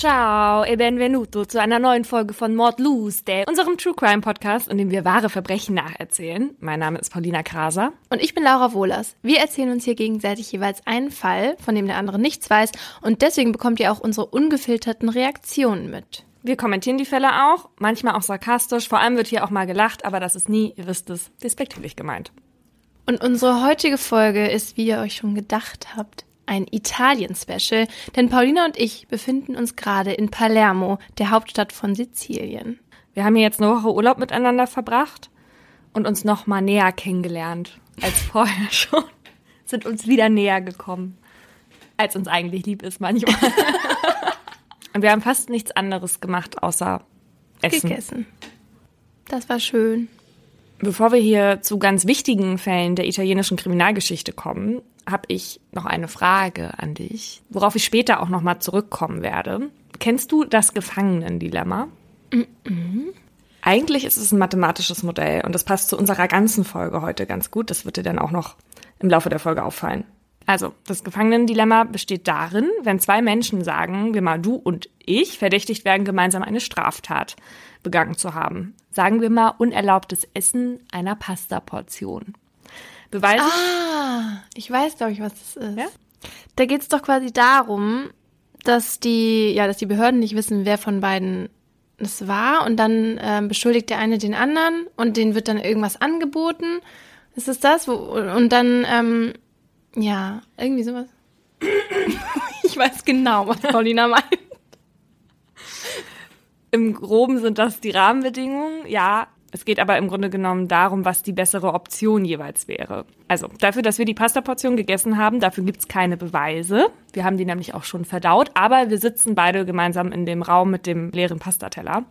Ciao e benvenuto zu einer neuen Folge von Mord Tuesday, unserem True Crime Podcast, in dem wir wahre Verbrechen nacherzählen. Mein Name ist Paulina Kraser. Und ich bin Laura Wohlers. Wir erzählen uns hier gegenseitig jeweils einen Fall, von dem der andere nichts weiß. Und deswegen bekommt ihr auch unsere ungefilterten Reaktionen mit. Wir kommentieren die Fälle auch, manchmal auch sarkastisch. Vor allem wird hier auch mal gelacht, aber das ist nie, ihr wisst es, despektierlich gemeint. Und unsere heutige Folge ist, wie ihr euch schon gedacht habt, ein Italien-Special, denn Paulina und ich befinden uns gerade in Palermo, der Hauptstadt von Sizilien. Wir haben hier jetzt eine Woche Urlaub miteinander verbracht und uns noch mal näher kennengelernt als vorher schon. Sind uns wieder näher gekommen, als uns eigentlich lieb ist manchmal. und wir haben fast nichts anderes gemacht außer Essen. Gegessen. Das war schön. Bevor wir hier zu ganz wichtigen Fällen der italienischen Kriminalgeschichte kommen, habe ich noch eine Frage an dich, worauf ich später auch noch mal zurückkommen werde. Kennst du das Gefangenendilemma? Mhm. Eigentlich ist es ein mathematisches Modell und das passt zu unserer ganzen Folge heute ganz gut. Das wird dir dann auch noch im Laufe der Folge auffallen. Also, das Gefangenendilemma besteht darin, wenn zwei Menschen sagen, wir mal du und ich, verdächtigt werden, gemeinsam eine Straftat begangen zu haben. Sagen wir mal unerlaubtes Essen einer Pasta-Portion. Beweise. Ah, ich weiß, glaube ich, was das ist. Ja? Da geht es doch quasi darum, dass die, ja, dass die Behörden nicht wissen, wer von beiden es war und dann ähm, beschuldigt der eine den anderen und denen wird dann irgendwas angeboten. Ist es das? Wo, und dann, ähm, ja, irgendwie sowas. ich weiß genau, was Paulina meint. Im Groben sind das die Rahmenbedingungen. Ja, es geht aber im Grunde genommen darum, was die bessere Option jeweils wäre. Also dafür, dass wir die Pastaportion gegessen haben, dafür gibt's keine Beweise. Wir haben die nämlich auch schon verdaut, aber wir sitzen beide gemeinsam in dem Raum mit dem leeren Pastateller.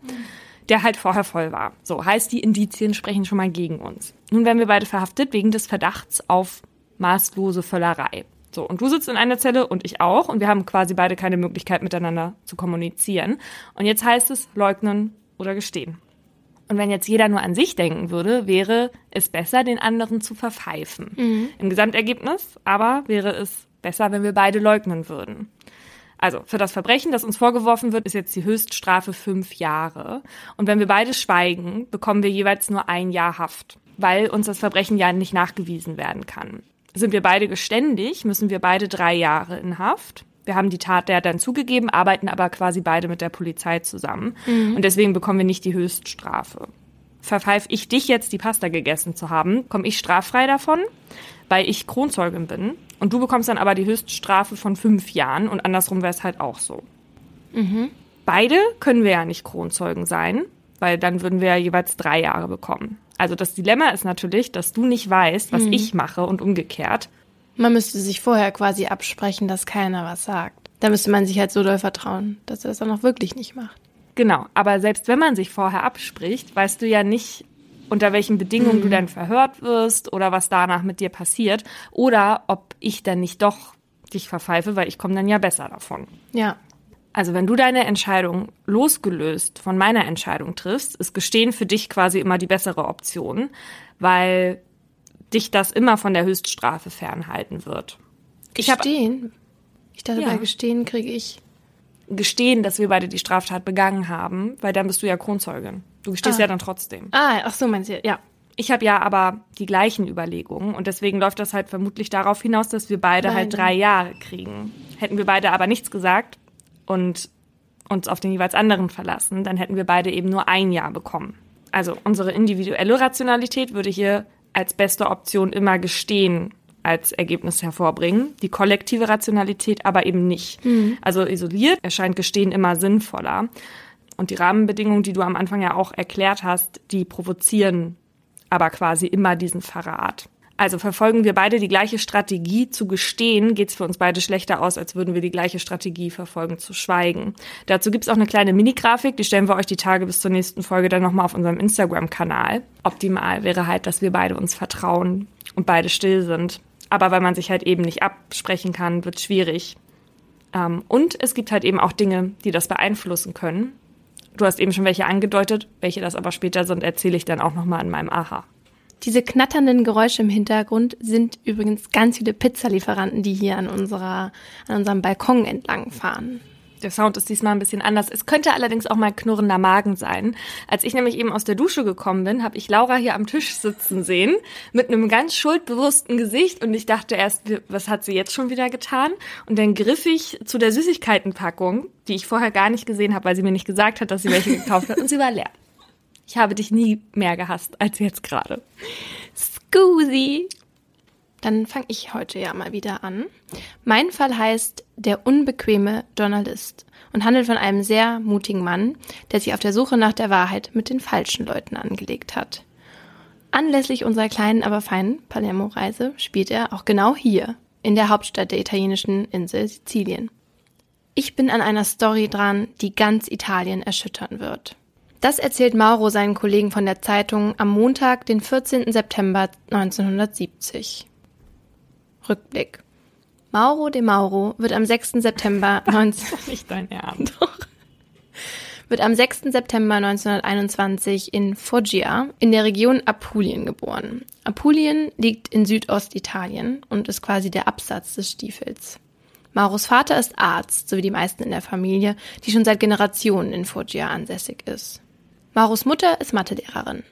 Der halt vorher voll war. So heißt, die Indizien sprechen schon mal gegen uns. Nun werden wir beide verhaftet wegen des Verdachts auf maßlose Völlerei. So, und du sitzt in einer Zelle und ich auch und wir haben quasi beide keine Möglichkeit miteinander zu kommunizieren. Und jetzt heißt es leugnen oder gestehen. Und wenn jetzt jeder nur an sich denken würde, wäre es besser, den anderen zu verpfeifen. Mhm. Im Gesamtergebnis aber wäre es besser, wenn wir beide leugnen würden. Also für das Verbrechen, das uns vorgeworfen wird, ist jetzt die Höchststrafe fünf Jahre. Und wenn wir beide schweigen, bekommen wir jeweils nur ein Jahr Haft, weil uns das Verbrechen ja nicht nachgewiesen werden kann. Sind wir beide geständig, müssen wir beide drei Jahre in Haft. Wir haben die Tat ja dann zugegeben, arbeiten aber quasi beide mit der Polizei zusammen. Und deswegen bekommen wir nicht die Höchststrafe. Verpfeif ich dich jetzt, die Pasta gegessen zu haben, komme ich straffrei davon, weil ich Kronzeugin bin. Und du bekommst dann aber die Höchststrafe von fünf Jahren und andersrum wäre es halt auch so. Beide können wir ja nicht Kronzeugen sein, weil dann würden wir ja jeweils drei Jahre bekommen. Also das Dilemma ist natürlich, dass du nicht weißt, was ich mache und umgekehrt. Man müsste sich vorher quasi absprechen, dass keiner was sagt. Da müsste man sich halt so doll vertrauen, dass er das dann auch wirklich nicht macht. Genau, aber selbst wenn man sich vorher abspricht, weißt du ja nicht, unter welchen Bedingungen du dann verhört wirst oder was danach mit dir passiert oder ob ich dann nicht doch dich verpfeife, weil ich komme dann ja besser davon. Ja. Also wenn du deine Entscheidung losgelöst von meiner Entscheidung triffst, ist Gestehen für dich quasi immer die bessere Option, weil dich das immer von der Höchststrafe fernhalten wird. Gestehen? Ich dachte, Ja. bei Gestehen kriege ich. Gestehen, dass wir beide die Straftat begangen haben, weil dann bist du ja Kronzeugin. Du gestehst Ah. ja dann trotzdem. Ah, ach so, meinst du, ja. Ich habe ja aber die gleichen Überlegungen und deswegen läuft das halt vermutlich darauf hinaus, dass wir beide halt Beide. drei Jahre kriegen. Hätten wir beide aber nichts gesagt und uns auf den jeweils anderen verlassen, dann hätten wir beide eben nur ein Jahr bekommen. Also unsere individuelle Rationalität würde hier als beste Option immer gestehen als Ergebnis hervorbringen, die kollektive Rationalität aber eben nicht. Also isoliert erscheint Gestehen immer sinnvoller. Und die Rahmenbedingungen, die du am Anfang ja auch erklärt hast, die provozieren aber quasi immer diesen Verrat. Also verfolgen wir beide die gleiche Strategie zu gestehen, geht's für uns beide schlechter aus, als würden wir die gleiche Strategie verfolgen zu schweigen. Dazu gibt's auch eine kleine Mini-Grafik, die stellen wir euch die Tage bis zur nächsten Folge dann nochmal auf unserem Instagram-Kanal. Optimal wäre halt, dass wir beide uns vertrauen und beide still sind. Aber weil man sich halt eben nicht absprechen kann, wird schwierig. Ähm, und es gibt halt eben auch Dinge, die das beeinflussen können. Du hast eben schon welche angedeutet, welche das aber später sind, erzähle ich dann auch nochmal in meinem Aha. Diese knatternden Geräusche im Hintergrund sind übrigens ganz viele Pizzalieferanten, die hier an unserer, an unserem Balkon entlang fahren. Der Sound ist diesmal ein bisschen anders. Es könnte allerdings auch mal knurrender Magen sein. Als ich nämlich eben aus der Dusche gekommen bin, habe ich Laura hier am Tisch sitzen sehen mit einem ganz schuldbewussten Gesicht und ich dachte erst, was hat sie jetzt schon wieder getan? Und dann griff ich zu der Süßigkeitenpackung, die ich vorher gar nicht gesehen habe, weil sie mir nicht gesagt hat, dass sie welche gekauft hat und sie war leer. Ich habe dich nie mehr gehasst als jetzt gerade. Scusi. Dann fange ich heute ja mal wieder an. Mein Fall heißt Der unbequeme Journalist und handelt von einem sehr mutigen Mann, der sich auf der Suche nach der Wahrheit mit den falschen Leuten angelegt hat. Anlässlich unserer kleinen, aber feinen Palermo-Reise spielt er auch genau hier, in der Hauptstadt der italienischen Insel Sizilien. Ich bin an einer Story dran, die ganz Italien erschüttern wird. Das erzählt Mauro seinen Kollegen von der Zeitung am Montag, den 14. September 1970. Rückblick. Mauro de Mauro wird am 6. September 19 Nicht dein Ernst. Wird am 6. September 1921 in Foggia in der Region Apulien geboren. Apulien liegt in Südostitalien und ist quasi der Absatz des Stiefels. Mauros Vater ist Arzt, so wie die meisten in der Familie, die schon seit Generationen in Foggia ansässig ist. Mauros Mutter ist Mathelehrerin.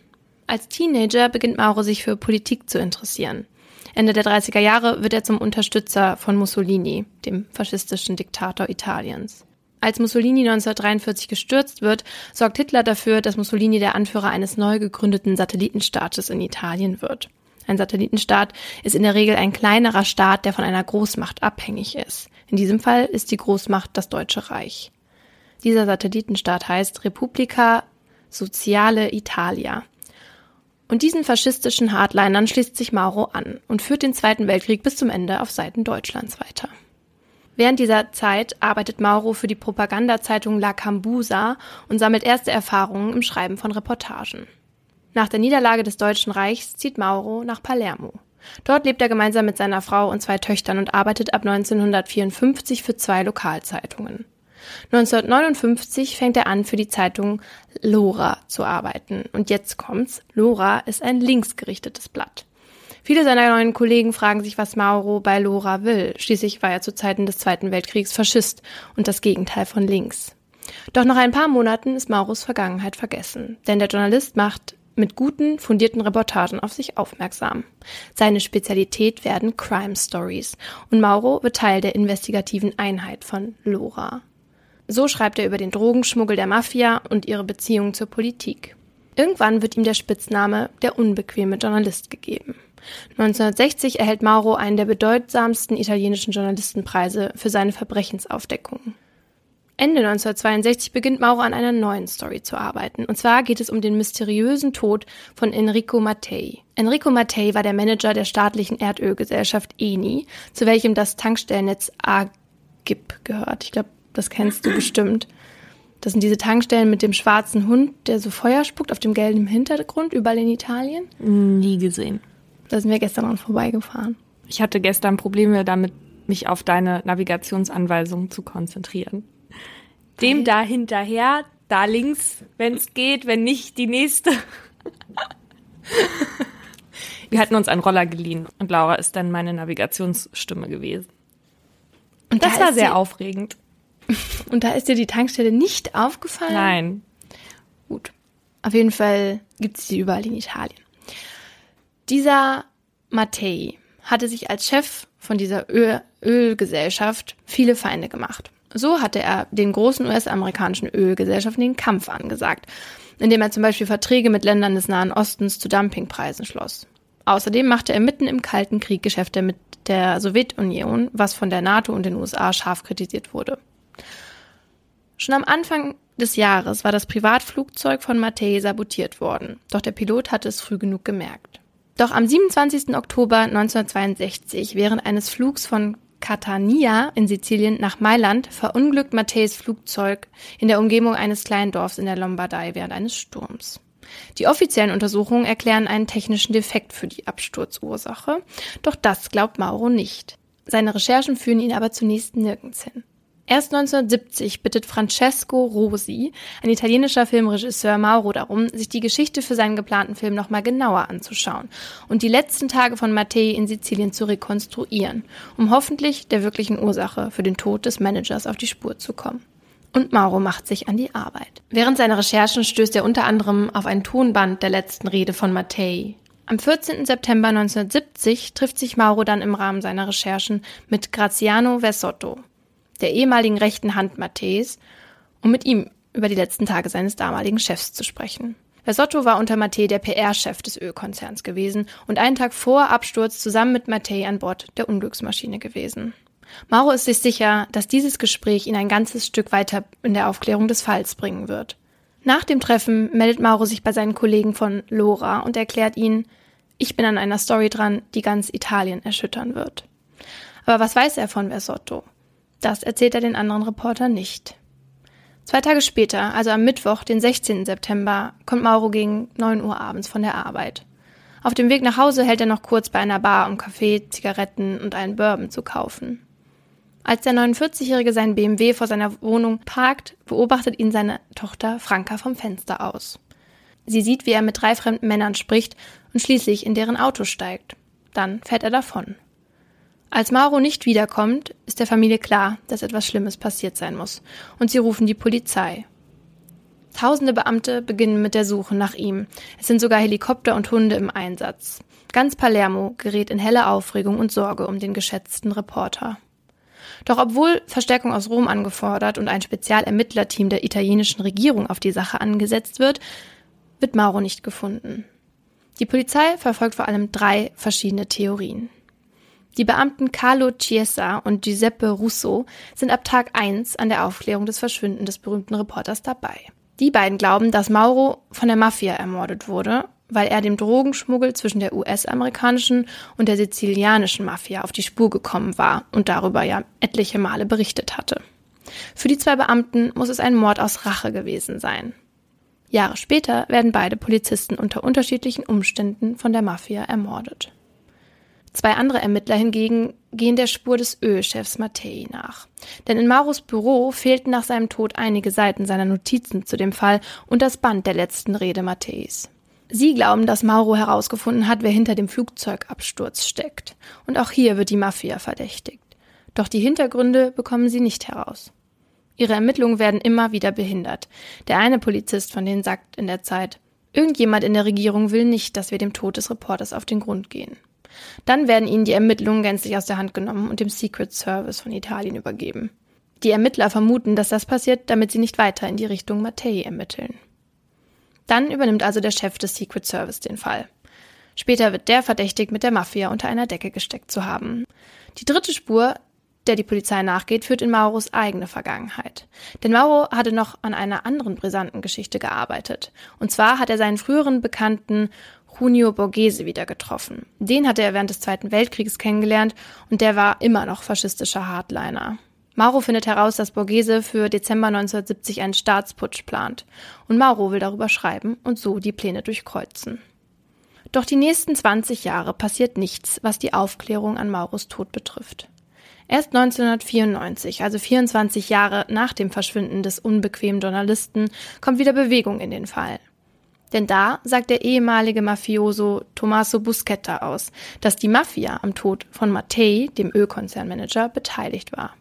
Als Teenager beginnt Mauro sich für Politik zu interessieren. Ende der 30er Jahre wird er zum Unterstützer von Mussolini, dem faschistischen Diktator Italiens. Als Mussolini 1943 gestürzt wird, sorgt Hitler dafür, dass Mussolini der Anführer eines neu gegründeten Satellitenstaates in Italien wird. Ein Satellitenstaat ist in der Regel ein kleinerer Staat, der von einer Großmacht abhängig ist. In diesem Fall ist die Großmacht das Deutsche Reich. Dieser Satellitenstaat heißt Repubblica Sociale Italia. Und diesen faschistischen Hardlinern schließt sich Mauro an und führt den Zweiten Weltkrieg bis zum Ende auf Seiten Deutschlands weiter. Während dieser Zeit arbeitet Mauro für die Propagandazeitung La Cambusa und sammelt erste Erfahrungen im Schreiben von Reportagen. Nach der Niederlage des Deutschen Reichs zieht Mauro nach Palermo. Dort lebt er gemeinsam mit seiner Frau und zwei Töchtern und arbeitet ab 1954 für zwei Lokalzeitungen. 1959 fängt er an, für die Zeitung Lora zu arbeiten. Und jetzt kommt's. Lora ist ein linksgerichtetes Blatt. Viele seiner neuen Kollegen fragen sich, was Mauro bei Lora will. Schließlich war er zu Zeiten des Zweiten Weltkriegs Faschist und das Gegenteil von links. Doch nach ein paar Monaten ist Mauros Vergangenheit vergessen, denn der Journalist macht mit guten, fundierten Reportagen auf sich aufmerksam. Seine Spezialität werden Crime Stories und Mauro wird Teil der investigativen Einheit von Lora. So schreibt er über den Drogenschmuggel der Mafia und ihre Beziehung zur Politik. Irgendwann wird ihm der Spitzname der unbequeme Journalist gegeben. 1960 erhält Mauro einen der bedeutsamsten italienischen Journalistenpreise für seine Verbrechensaufdeckungen. Ende 1962 beginnt Mauro an einer neuen Story zu arbeiten. Und zwar geht es um den mysteriösen Tod von Enrico Mattei. Enrico Mattei war der Manager der staatlichen Erdölgesellschaft Eni, zu welchem das Tankstellennetz AGIP gehört. Ich glaube, das kennst du bestimmt. Das sind diese Tankstellen mit dem schwarzen Hund, der so Feuer spuckt auf dem gelben Hintergrund, überall in Italien. Nie gesehen. Da sind wir gestern dran vorbeigefahren. Ich hatte gestern Probleme damit, mich auf deine Navigationsanweisungen zu konzentrieren. Dem da hinterher, da links, wenn es geht, wenn nicht, die nächste. Wir hatten uns einen Roller geliehen und Laura ist dann meine Navigationsstimme gewesen. Und das da war sehr aufregend. Und da ist dir die Tankstelle nicht aufgefallen? Nein. Gut. Auf jeden Fall gibt es die überall in Italien. Dieser Mattei hatte sich als Chef von dieser Öl Ölgesellschaft viele Feinde gemacht. So hatte er den großen US-amerikanischen Ölgesellschaften den Kampf angesagt, indem er zum Beispiel Verträge mit Ländern des Nahen Ostens zu Dumpingpreisen schloss. Außerdem machte er mitten im Kalten Krieg Geschäfte mit der Sowjetunion, was von der NATO und den USA scharf kritisiert wurde. Schon am Anfang des Jahres war das Privatflugzeug von Mattei sabotiert worden, doch der Pilot hatte es früh genug gemerkt. Doch am 27. Oktober 1962, während eines Flugs von Catania in Sizilien nach Mailand, verunglückt Matteis Flugzeug in der Umgebung eines kleinen Dorfs in der Lombardei während eines Sturms. Die offiziellen Untersuchungen erklären einen technischen Defekt für die Absturzursache, doch das glaubt Mauro nicht. Seine Recherchen führen ihn aber zunächst nirgends hin. Erst 1970 bittet Francesco Rosi, ein italienischer Filmregisseur, Mauro darum, sich die Geschichte für seinen geplanten Film nochmal genauer anzuschauen und die letzten Tage von Mattei in Sizilien zu rekonstruieren, um hoffentlich der wirklichen Ursache für den Tod des Managers auf die Spur zu kommen. Und Mauro macht sich an die Arbeit. Während seiner Recherchen stößt er unter anderem auf ein Tonband der letzten Rede von Mattei. Am 14. September 1970 trifft sich Mauro dann im Rahmen seiner Recherchen mit Graziano Versotto, der ehemaligen rechten Hand Matteis, um mit ihm über die letzten Tage seines damaligen Chefs zu sprechen. Versotto war unter Mattei der PR-Chef des Ölkonzerns gewesen und einen Tag vor Absturz zusammen mit Mattei an Bord der Unglücksmaschine gewesen. Mauro ist sich sicher, dass dieses Gespräch ihn ein ganzes Stück weiter in der Aufklärung des Falls bringen wird. Nach dem Treffen meldet Mauro sich bei seinen Kollegen von Lora und erklärt ihnen, ich bin an einer Story dran, die ganz Italien erschüttern wird. Aber was weiß er von Versotto? Das erzählt er den anderen Reportern nicht. Zwei Tage später, also am Mittwoch, den 16. September, kommt Mauro gegen 9 Uhr abends von der Arbeit. Auf dem Weg nach Hause hält er noch kurz bei einer Bar, um Kaffee, Zigaretten und einen Bourbon zu kaufen. Als der 49-Jährige seinen BMW vor seiner Wohnung parkt, beobachtet ihn seine Tochter Franka vom Fenster aus. Sie sieht, wie er mit drei fremden Männern spricht und schließlich in deren Auto steigt. Dann fährt er davon. Als Mauro nicht wiederkommt, ist der Familie klar, dass etwas Schlimmes passiert sein muss, und sie rufen die Polizei. Tausende Beamte beginnen mit der Suche nach ihm. Es sind sogar Helikopter und Hunde im Einsatz. Ganz Palermo gerät in helle Aufregung und Sorge um den geschätzten Reporter. Doch obwohl Verstärkung aus Rom angefordert und ein Spezialermittlerteam der italienischen Regierung auf die Sache angesetzt wird, wird Mauro nicht gefunden. Die Polizei verfolgt vor allem drei verschiedene Theorien. Die Beamten Carlo Chiesa und Giuseppe Russo sind ab Tag 1 an der Aufklärung des Verschwinden des berühmten Reporters dabei. Die beiden glauben, dass Mauro von der Mafia ermordet wurde, weil er dem Drogenschmuggel zwischen der US-amerikanischen und der sizilianischen Mafia auf die Spur gekommen war und darüber ja etliche Male berichtet hatte. Für die zwei Beamten muss es ein Mord aus Rache gewesen sein. Jahre später werden beide Polizisten unter unterschiedlichen Umständen von der Mafia ermordet. Zwei andere Ermittler hingegen gehen der Spur des Ölchefs Mattei nach. Denn in Mauros Büro fehlten nach seinem Tod einige Seiten seiner Notizen zu dem Fall und das Band der letzten Rede Matteis. Sie glauben, dass Mauro herausgefunden hat, wer hinter dem Flugzeugabsturz steckt. Und auch hier wird die Mafia verdächtigt. Doch die Hintergründe bekommen sie nicht heraus. Ihre Ermittlungen werden immer wieder behindert. Der eine Polizist von denen sagt in der Zeit, irgendjemand in der Regierung will nicht, dass wir dem Tod des Reporters auf den Grund gehen. Dann werden ihnen die Ermittlungen gänzlich aus der Hand genommen und dem Secret Service von Italien übergeben. Die Ermittler vermuten, dass das passiert, damit sie nicht weiter in die Richtung Mattei ermitteln. Dann übernimmt also der Chef des Secret Service den Fall. Später wird der verdächtigt, mit der Mafia unter einer Decke gesteckt zu haben. Die dritte Spur, der die Polizei nachgeht, führt in Mauros eigene Vergangenheit. Denn Mauro hatte noch an einer anderen brisanten Geschichte gearbeitet. Und zwar hat er seinen früheren Bekannten Junio Borghese wieder getroffen. Den hatte er während des Zweiten Weltkriegs kennengelernt und der war immer noch faschistischer Hardliner. Mauro findet heraus, dass Borghese für Dezember 1970 einen Staatsputsch plant. Und Mauro will darüber schreiben und so die Pläne durchkreuzen. Doch die nächsten 20 Jahre passiert nichts, was die Aufklärung an Mauros Tod betrifft. Erst 1994, also 24 Jahre nach dem Verschwinden des unbequemen Journalisten, kommt wieder Bewegung in den Fall. Denn da sagt der ehemalige Mafioso Tommaso Buscetta aus, dass die Mafia am Tod von Mattei, dem Ölkonzernmanager, beteiligt war.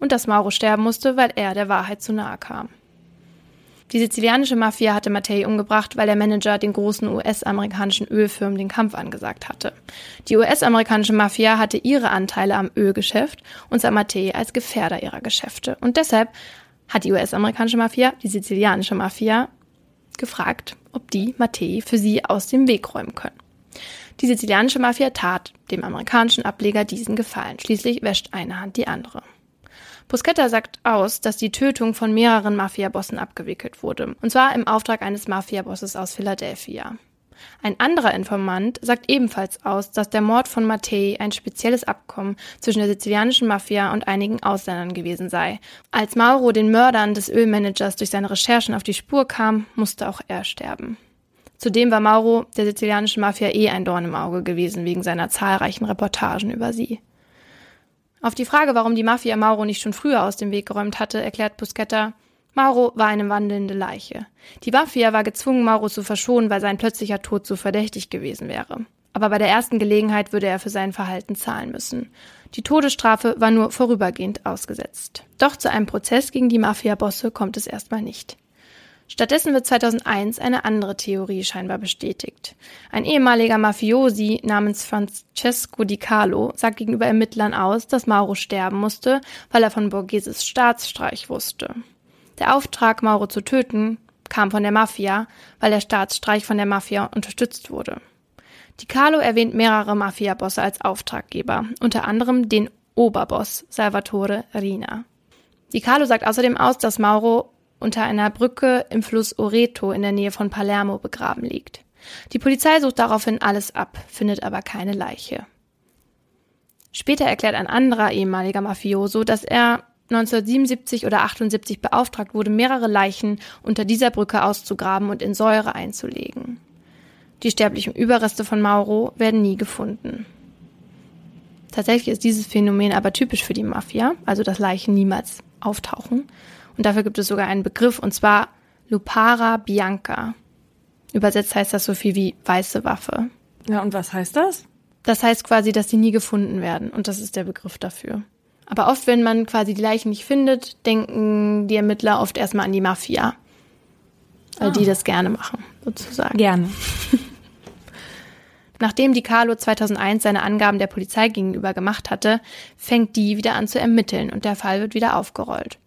Und dass Mauro sterben musste, weil er der Wahrheit zu nahe kam. Die sizilianische Mafia hatte Mattei umgebracht, weil der Manager den großen US-amerikanischen Ölfirmen den Kampf angesagt hatte. Die US-amerikanische Mafia hatte ihre Anteile am Ölgeschäft und sah Mattei als Gefährder ihrer Geschäfte. Und deshalb hat die US-amerikanische Mafia, die sizilianische Mafia, gefragt, ob die Mattei für sie aus dem Weg räumen können. Die sizilianische Mafia tat dem amerikanischen Ableger diesen Gefallen. Schließlich wäscht eine Hand die andere. Buscetta sagt aus, dass die Tötung von mehreren Mafiabossen abgewickelt wurde, und zwar im Auftrag eines Mafiabosses aus Philadelphia. Ein anderer Informant sagt ebenfalls aus, dass der Mord von Mattei ein spezielles Abkommen zwischen der sizilianischen Mafia und einigen Ausländern gewesen sei. Als Mauro den Mördern des Ölmanagers durch seine Recherchen auf die Spur kam, musste auch er sterben. Zudem war Mauro der sizilianischen Mafia eh ein Dorn im Auge gewesen wegen seiner zahlreichen Reportagen über sie. Auf die Frage, warum die Mafia Mauro nicht schon früher aus dem Weg geräumt hatte, erklärt Buscetta, Mauro war eine wandelnde Leiche. Die Mafia war gezwungen, Mauro zu verschonen, weil sein plötzlicher Tod so verdächtig gewesen wäre. aber bei der ersten Gelegenheit würde er für sein Verhalten zahlen müssen. Die Todesstrafe war nur vorübergehend ausgesetzt. Doch zu einem Prozess gegen die Mafia-Bosse kommt es erstmal nicht. Stattdessen wird 2001 eine andere Theorie scheinbar bestätigt. Ein ehemaliger Mafiosi namens Francesco Di Carlo sagt gegenüber Ermittlern aus, dass Mauro sterben musste, weil er von Borgheses Staatsstreich wusste. Der Auftrag, Mauro zu töten, kam von der Mafia, weil der Staatsstreich von der Mafia unterstützt wurde. Di Carlo erwähnt mehrere Mafia-Bosse als Auftraggeber, unter anderem den Oberboss Salvatore Rina. Di Carlo sagt außerdem aus, dass Mauro unter einer Brücke im Fluss Oreto in der Nähe von Palermo begraben liegt. Die Polizei sucht daraufhin alles ab, findet aber keine Leiche. Später erklärt ein anderer ehemaliger Mafioso, dass er 1977 oder 78 beauftragt wurde, mehrere Leichen unter dieser Brücke auszugraben und in Säure einzulegen. Die sterblichen Überreste von Mauro werden nie gefunden. Tatsächlich ist dieses Phänomen aber typisch für die Mafia, also dass Leichen niemals auftauchen. Und dafür gibt es sogar einen Begriff, und zwar Lupara Bianca. Übersetzt heißt das so viel wie weiße Waffe. Ja, und was heißt das? Das heißt quasi, dass sie nie gefunden werden. Und das ist der Begriff dafür. Aber oft, wenn man quasi die Leichen nicht findet, denken die Ermittler oft erstmal an die Mafia. Weil ah. die das gerne machen, sozusagen. Gerne. Nachdem Di Carlo 2001 seine Angaben der Polizei gegenüber gemacht hatte, fängt die wieder an zu ermitteln und der Fall wird wieder aufgerollt.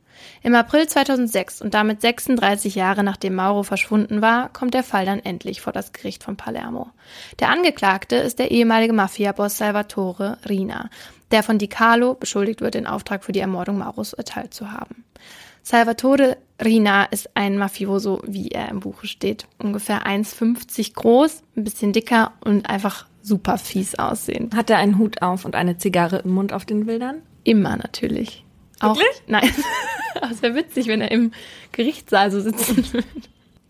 Im April 2006 und damit 36 Jahre nachdem Mauro verschwunden war, kommt der Fall dann endlich vor das Gericht von Palermo. Der Angeklagte ist der ehemalige Mafiaboss Salvatore Rina, der von Di Carlo beschuldigt wird, den Auftrag für die Ermordung Mauros erteilt zu haben. Salvatore Rina ist ein Mafioso, wie er im Buche steht. Ungefähr 1,50 groß, ein bisschen dicker und einfach super fies aussehen. Hat er einen Hut auf und eine Zigarre im Mund auf den Bildern? Immer natürlich. Wirklich? Auch, nein. das wäre witzig, wenn er im Gerichtssaal so sitzen würde.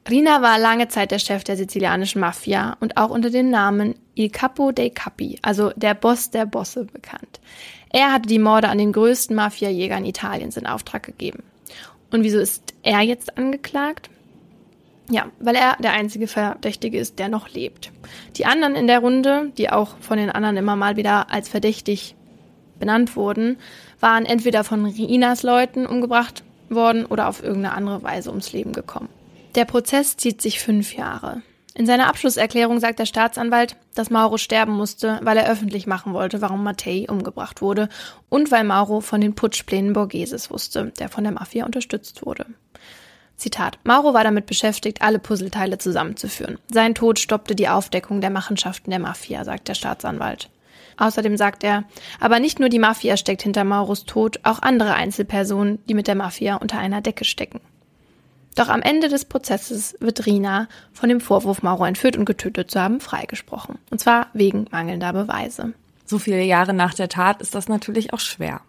Rina war lange Zeit der Chef der sizilianischen Mafia und auch unter dem Namen Il Capo dei Capi, also der Boss der Bosse, bekannt. Er hatte die Morde an den größten Mafiajägern Italiens in Auftrag gegeben. Und wieso ist er jetzt angeklagt? Ja, weil er der einzige Verdächtige ist, der noch lebt. Die anderen in der Runde, die auch von den anderen immer mal wieder als verdächtig benannt wurden, waren entweder von Rinas Leuten umgebracht worden oder auf irgendeine andere Weise ums Leben gekommen. Der Prozess zieht sich fünf Jahre. In seiner Abschlusserklärung sagt der Staatsanwalt, dass Mauro sterben musste, weil er öffentlich machen wollte, warum Mattei umgebracht wurde und weil Mauro von den Putschplänen Borgheses wusste, der von der Mafia unterstützt wurde. Zitat. Mauro war damit beschäftigt, alle Puzzleteile zusammenzuführen. Sein Tod stoppte die Aufdeckung der Machenschaften der Mafia, sagt der Staatsanwalt. Außerdem sagt er, aber nicht nur die Mafia steckt hinter Mauros Tod, auch andere Einzelpersonen, die mit der Mafia unter einer Decke stecken. Doch am Ende des Prozesses wird Rina von dem Vorwurf, Mauro entführt und getötet zu haben, freigesprochen. Und zwar wegen mangelnder Beweise. So viele Jahre nach der Tat ist das natürlich auch schwer.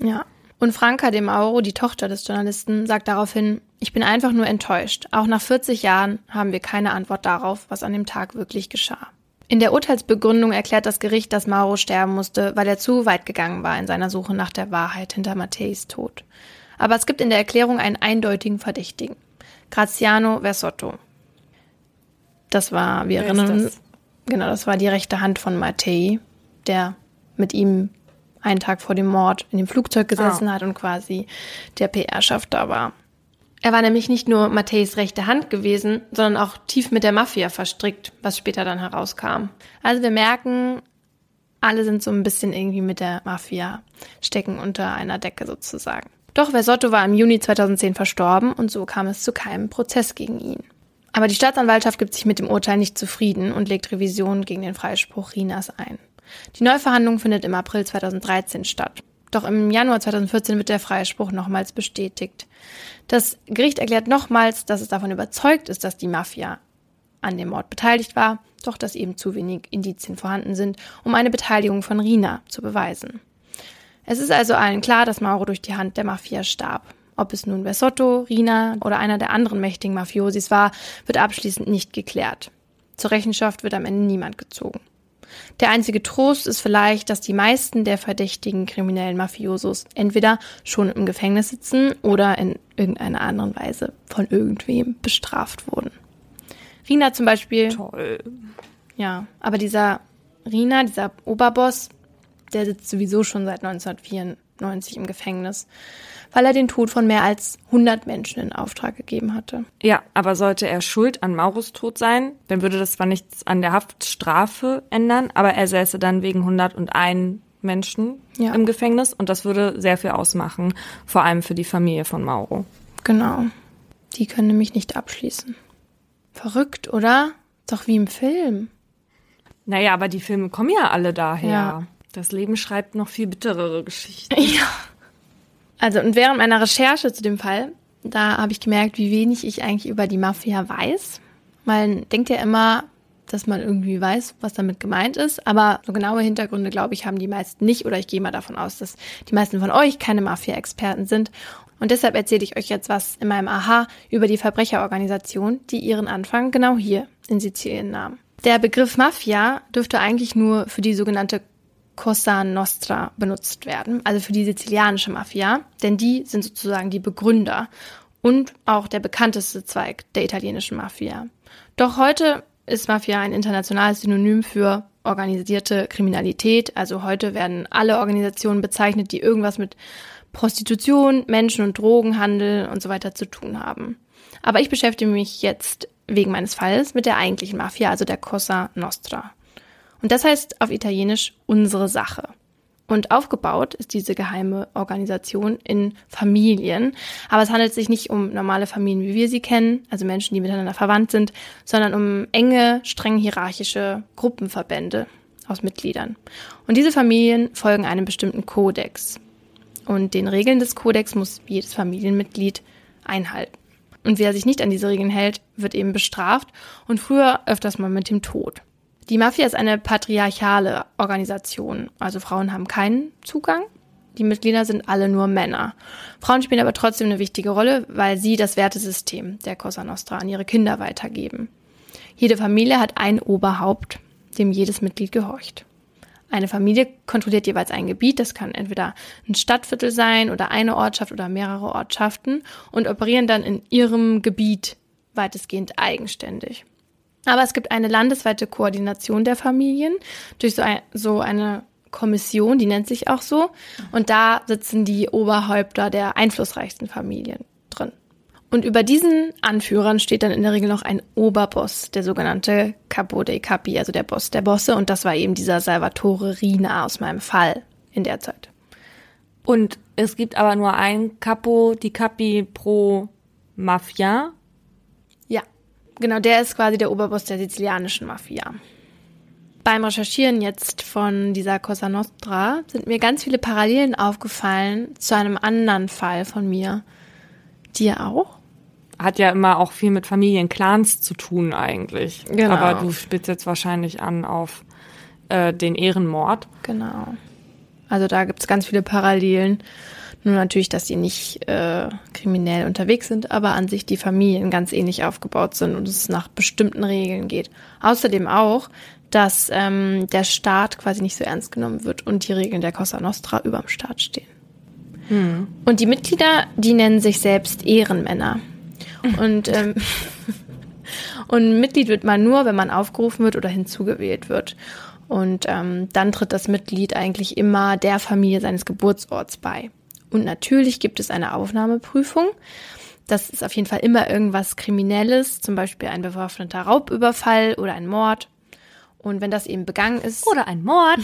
Ja. Und Franka de Mauro, die Tochter des Journalisten, sagt daraufhin, ich bin einfach nur enttäuscht. Auch nach 40 Jahren haben wir keine Antwort darauf, was an dem Tag wirklich geschah. In der Urteilsbegründung erklärt das Gericht, dass Mauro sterben musste, weil er zu weit gegangen war in seiner Suche nach der Wahrheit hinter Matteis Tod. Aber es gibt in der Erklärung einen eindeutigen Verdächtigen. Graziano Versotto. Das war, wir Wer erinnern uns, genau, das war die rechte Hand von Mattei, der mit ihm einen Tag vor dem Mord in dem Flugzeug gesessen oh. hat und quasi der PR-Schaft da war. Er war nämlich nicht nur Matteis rechte Hand gewesen, sondern auch tief mit der Mafia verstrickt, was später dann herauskam. Also wir merken, alle sind so ein bisschen irgendwie mit der Mafia, stecken unter einer Decke sozusagen. Doch Versotto war im Juni 2010 verstorben und so kam es zu keinem Prozess gegen ihn. Aber die Staatsanwaltschaft gibt sich mit dem Urteil nicht zufrieden und legt Revision gegen den Freispruch Rinas ein. Die Neuverhandlung findet im April 2013 statt. Doch im Januar 2014 wird der Freispruch nochmals bestätigt. Das Gericht erklärt nochmals, dass es davon überzeugt ist, dass die Mafia an dem Mord beteiligt war, doch dass eben zu wenig Indizien vorhanden sind, um eine Beteiligung von Rina zu beweisen. Es ist also allen klar, dass Mauro durch die Hand der Mafia starb. Ob es nun Bersotto, Rina oder einer der anderen mächtigen Mafiosis war, wird abschließend nicht geklärt. Zur Rechenschaft wird am Ende niemand gezogen. Der einzige Trost ist vielleicht, dass die meisten der verdächtigen kriminellen Mafiosos entweder schon im Gefängnis sitzen oder in irgendeiner anderen Weise von irgendwem bestraft wurden. Rina zum Beispiel. Toll. Ja, aber dieser Rina, dieser Oberboss, der sitzt sowieso schon seit 1994 im Gefängnis, weil er den Tod von mehr als 100 Menschen in Auftrag gegeben hatte. Ja, aber sollte er schuld an Maurus Tod sein, dann würde das zwar nichts an der Haftstrafe ändern, aber er säße dann wegen 101 Menschen Ja. im Gefängnis und das würde sehr viel ausmachen, vor allem für die Familie von Mauro. Genau. Die können nämlich nicht abschließen. Verrückt, oder? Doch wie im Film. Naja, aber die Filme kommen ja alle daher. Ja. Das Leben schreibt noch viel bitterere Geschichten. Ja. Also, und während meiner Recherche zu dem Fall, da habe ich gemerkt, wie wenig ich eigentlich über die Mafia weiß. Man denkt ja immer, dass man irgendwie weiß, was damit gemeint ist, aber so genaue Hintergründe, glaube ich, haben die meisten nicht oder ich gehe mal davon aus, dass die meisten von euch keine Mafia-Experten sind. Und deshalb erzähle ich euch jetzt was in meinem Aha über die Verbrecherorganisation, die ihren Anfang genau hier in Sizilien nahm. Der Begriff Mafia dürfte eigentlich nur für die sogenannte Cosa Nostra benutzt werden, also für die sizilianische Mafia, denn die sind sozusagen die Begründer und auch der bekannteste Zweig der italienischen Mafia. Doch heute ist Mafia ein internationales Synonym für organisierte Kriminalität, also heute werden alle Organisationen bezeichnet, die irgendwas mit Prostitution, Menschen- und Drogenhandel und so weiter zu tun haben. Aber ich beschäftige mich jetzt wegen meines Falls mit der eigentlichen Mafia, also der Cosa Nostra. Und das heißt auf Italienisch unsere Sache. Und aufgebaut ist diese geheime Organisation in Familien. Aber es handelt sich nicht um normale Familien, wie wir sie kennen, also Menschen, die miteinander verwandt sind, sondern um enge, streng hierarchische Gruppenverbände aus Mitgliedern. Und diese Familien folgen einem bestimmten Kodex. Und den Regeln des Kodex muss jedes Familienmitglied einhalten. Und wer sich nicht an diese Regeln hält, wird eben bestraft und früher öfters mal mit dem Tod. Die Mafia ist eine patriarchale Organisation, also Frauen haben keinen Zugang. Die Mitglieder sind alle nur Männer. Frauen spielen aber trotzdem eine wichtige Rolle, weil sie das Wertesystem der Cosa Nostra an ihre Kinder weitergeben. Jede Familie hat ein Oberhaupt, dem jedes Mitglied gehorcht. Eine Familie kontrolliert jeweils ein Gebiet, das kann entweder ein Stadtviertel sein oder eine Ortschaft oder mehrere Ortschaften und operieren dann in ihrem Gebiet weitestgehend eigenständig. Aber es gibt eine landesweite Koordination der Familien durch so, ein, so eine Kommission, die nennt sich auch so. Und da sitzen die Oberhäupter der einflussreichsten Familien drin. Und über diesen Anführern steht dann in der Regel noch ein Oberboss, der sogenannte Capo dei Capi, also der Boss der Bosse. Und das war eben dieser Salvatore Rina aus meinem Fall in der Zeit. Und es gibt aber nur ein Capo di Capi pro Mafia. Genau, der ist quasi der Oberboss der sizilianischen Mafia. Beim Recherchieren jetzt von dieser Cosa Nostra sind mir ganz viele Parallelen aufgefallen zu einem anderen Fall von mir. Dir auch? Hat ja immer auch viel mit Familienclans zu tun eigentlich. Genau. Aber du spielst jetzt wahrscheinlich an auf äh, den Ehrenmord. Genau. Also da gibt's ganz viele Parallelen. Nur natürlich, dass die nicht äh, kriminell unterwegs sind, aber an sich die Familien ganz ähnlich aufgebaut sind und es nach bestimmten Regeln geht. Außerdem auch, dass ähm, der Staat quasi nicht so ernst genommen wird und die Regeln der Cosa Nostra über dem Staat stehen. Und die Mitglieder, die nennen sich selbst Ehrenmänner. Und, ähm, und Mitglied wird man nur, wenn man aufgerufen wird oder hinzugewählt wird. Und ähm, dann tritt das Mitglied eigentlich immer der Familie seines Geburtsorts bei. Und natürlich gibt es eine Aufnahmeprüfung. Das ist auf jeden Fall immer irgendwas Kriminelles, zum Beispiel ein bewaffneter Raubüberfall oder ein Mord. Und wenn das eben begangen ist, Oder ein Mord.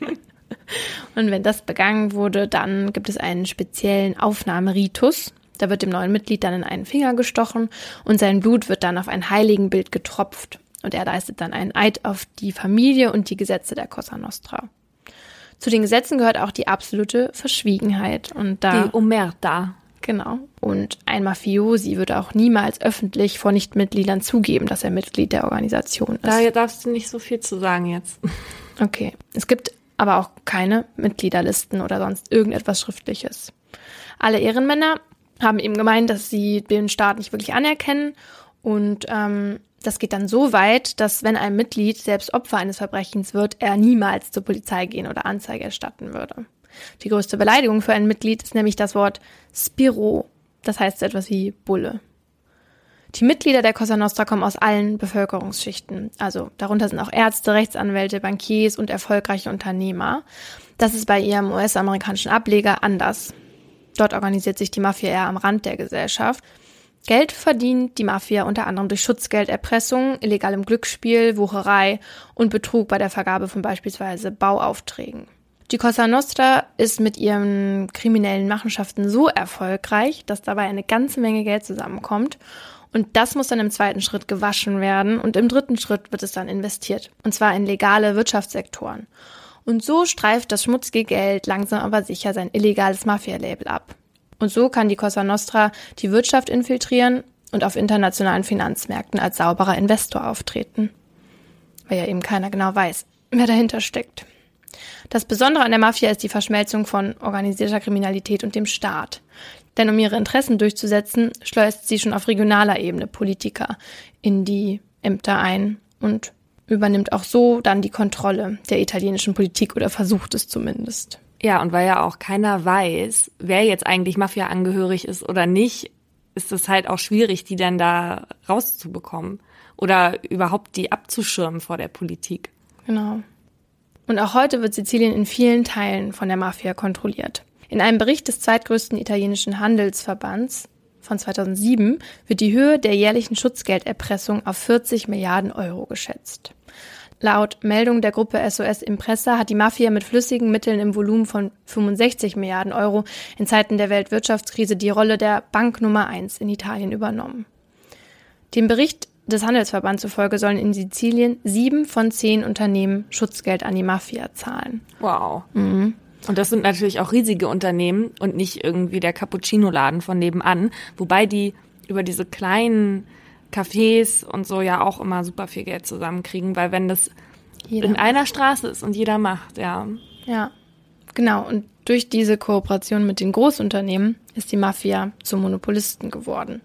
und wenn das begangen wurde, dann gibt es einen speziellen Aufnahmeritus. Da wird dem neuen Mitglied dann in einen Finger gestochen und sein Blut wird dann auf ein Heiligenbild getropft. Und er leistet dann einen Eid auf die Familie und die Gesetze der Cosa Nostra. Zu den Gesetzen gehört auch die absolute Verschwiegenheit. Und da, Die Omerta. genau. Und ein Mafiosi würde auch niemals öffentlich vor Nichtmitgliedern zugeben, dass er Mitglied der Organisation ist. Da darfst du nicht so viel zu sagen jetzt. Okay. Es gibt aber auch keine Mitgliederlisten oder sonst irgendetwas Schriftliches. Alle Ehrenmänner haben eben gemeint, dass sie den Staat nicht wirklich anerkennen und ähm, das geht dann so weit, dass wenn ein Mitglied selbst Opfer eines Verbrechens wird, er niemals zur Polizei gehen oder Anzeige erstatten würde. Die größte Beleidigung für ein Mitglied ist nämlich das Wort Spiro. Das heißt so etwas wie Bulle. Die Mitglieder der Cosa Nostra kommen aus allen Bevölkerungsschichten. Also darunter sind auch Ärzte, Rechtsanwälte, Bankiers und erfolgreiche Unternehmer. Das ist bei ihrem US-amerikanischen Ableger anders. Dort organisiert sich die Mafia eher am Rand der Gesellschaft. Geld verdient die Mafia unter anderem durch Schutzgelderpressung, illegalem Glücksspiel, Wucherei und Betrug bei der Vergabe von beispielsweise Bauaufträgen. Die Cosa Nostra ist mit ihren kriminellen Machenschaften so erfolgreich, dass dabei eine ganze Menge Geld zusammenkommt. Und das muss dann im zweiten Schritt gewaschen werden und im dritten Schritt wird es dann investiert. Und zwar in legale Wirtschaftssektoren. Und so streift das schmutzige Geld langsam aber sicher sein illegales Mafia-Label ab. Und so kann die Cosa Nostra die Wirtschaft infiltrieren und auf internationalen Finanzmärkten als sauberer Investor auftreten. Weil ja eben keiner genau weiß, wer dahinter steckt. Das Besondere an der Mafia ist die Verschmelzung von organisierter Kriminalität und dem Staat. Denn um ihre Interessen durchzusetzen, schleust sie schon auf regionaler Ebene Politiker in die Ämter ein und übernimmt auch so dann die Kontrolle der italienischen Politik oder versucht es zumindest. Ja, und weil ja auch keiner weiß, wer jetzt eigentlich Mafia angehörig ist oder nicht, ist es halt auch schwierig, die dann da rauszubekommen oder überhaupt die abzuschirmen vor der Politik. Genau. Und auch heute wird Sizilien in vielen Teilen von der Mafia kontrolliert. In einem Bericht des zweitgrößten italienischen Handelsverbands von 2007 wird die Höhe der jährlichen Schutzgelderpressung auf 40 Milliarden Euro geschätzt. Laut Meldung der Gruppe SOS Impressa hat die Mafia mit flüssigen Mitteln im Volumen von 65 Milliarden Euro in Zeiten der Weltwirtschaftskrise die Rolle der Bank Nummer eins in Italien übernommen. Dem Bericht des Handelsverbands zufolge sollen in Sizilien sieben von zehn Unternehmen Schutzgeld an die Mafia zahlen. Wow. Mhm. Und das sind natürlich auch riesige Unternehmen und nicht irgendwie der Cappuccino-Laden von nebenan, wobei die über diese kleinen Cafés und so ja auch immer super viel Geld zusammenkriegen, weil wenn das jeder in einer Straße ist und jeder macht, ja. Ja, genau. Und durch diese Kooperation mit den Großunternehmen ist die Mafia zum Monopolisten geworden.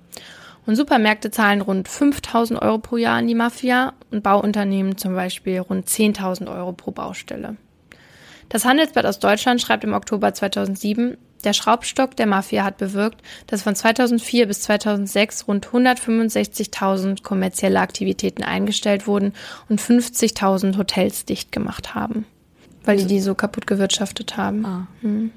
Und Supermärkte zahlen rund 5000 Euro pro Jahr an die Mafia und Bauunternehmen zum Beispiel rund 10.000 Euro pro Baustelle. Das Handelsblatt aus Deutschland schreibt im Oktober 2007, der Schraubstock der Mafia hat bewirkt, dass von 2004 bis 2006 rund 165.000 kommerzielle Aktivitäten eingestellt wurden und 50.000 Hotels dicht gemacht haben, weil die die so kaputt gewirtschaftet haben. Ah. Hm.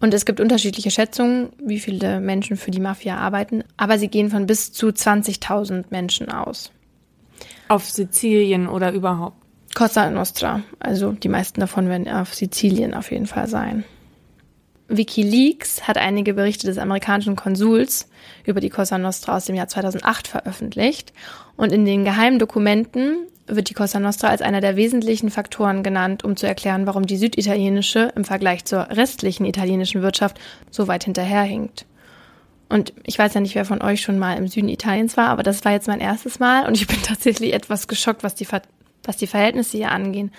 Und es gibt unterschiedliche Schätzungen, wie viele Menschen für die Mafia arbeiten, aber sie gehen von bis zu 20.000 Menschen aus. Auf Sizilien oder überhaupt? Costa Nostra. Also die meisten davon werden auf Sizilien auf jeden Fall sein. WikiLeaks hat einige Berichte des amerikanischen Konsuls über die Cosa Nostra aus dem Jahr 2008 veröffentlicht. Und in den geheimen Dokumenten wird die Cosa Nostra als einer der wesentlichen Faktoren genannt, um zu erklären, warum die süditalienische im Vergleich zur restlichen italienischen Wirtschaft so weit hinterherhinkt. Und ich weiß ja nicht, wer von euch schon mal im Süden Italiens war, aber das war jetzt mein erstes Mal und ich bin tatsächlich etwas geschockt, was die, was die Verhältnisse hier angehen.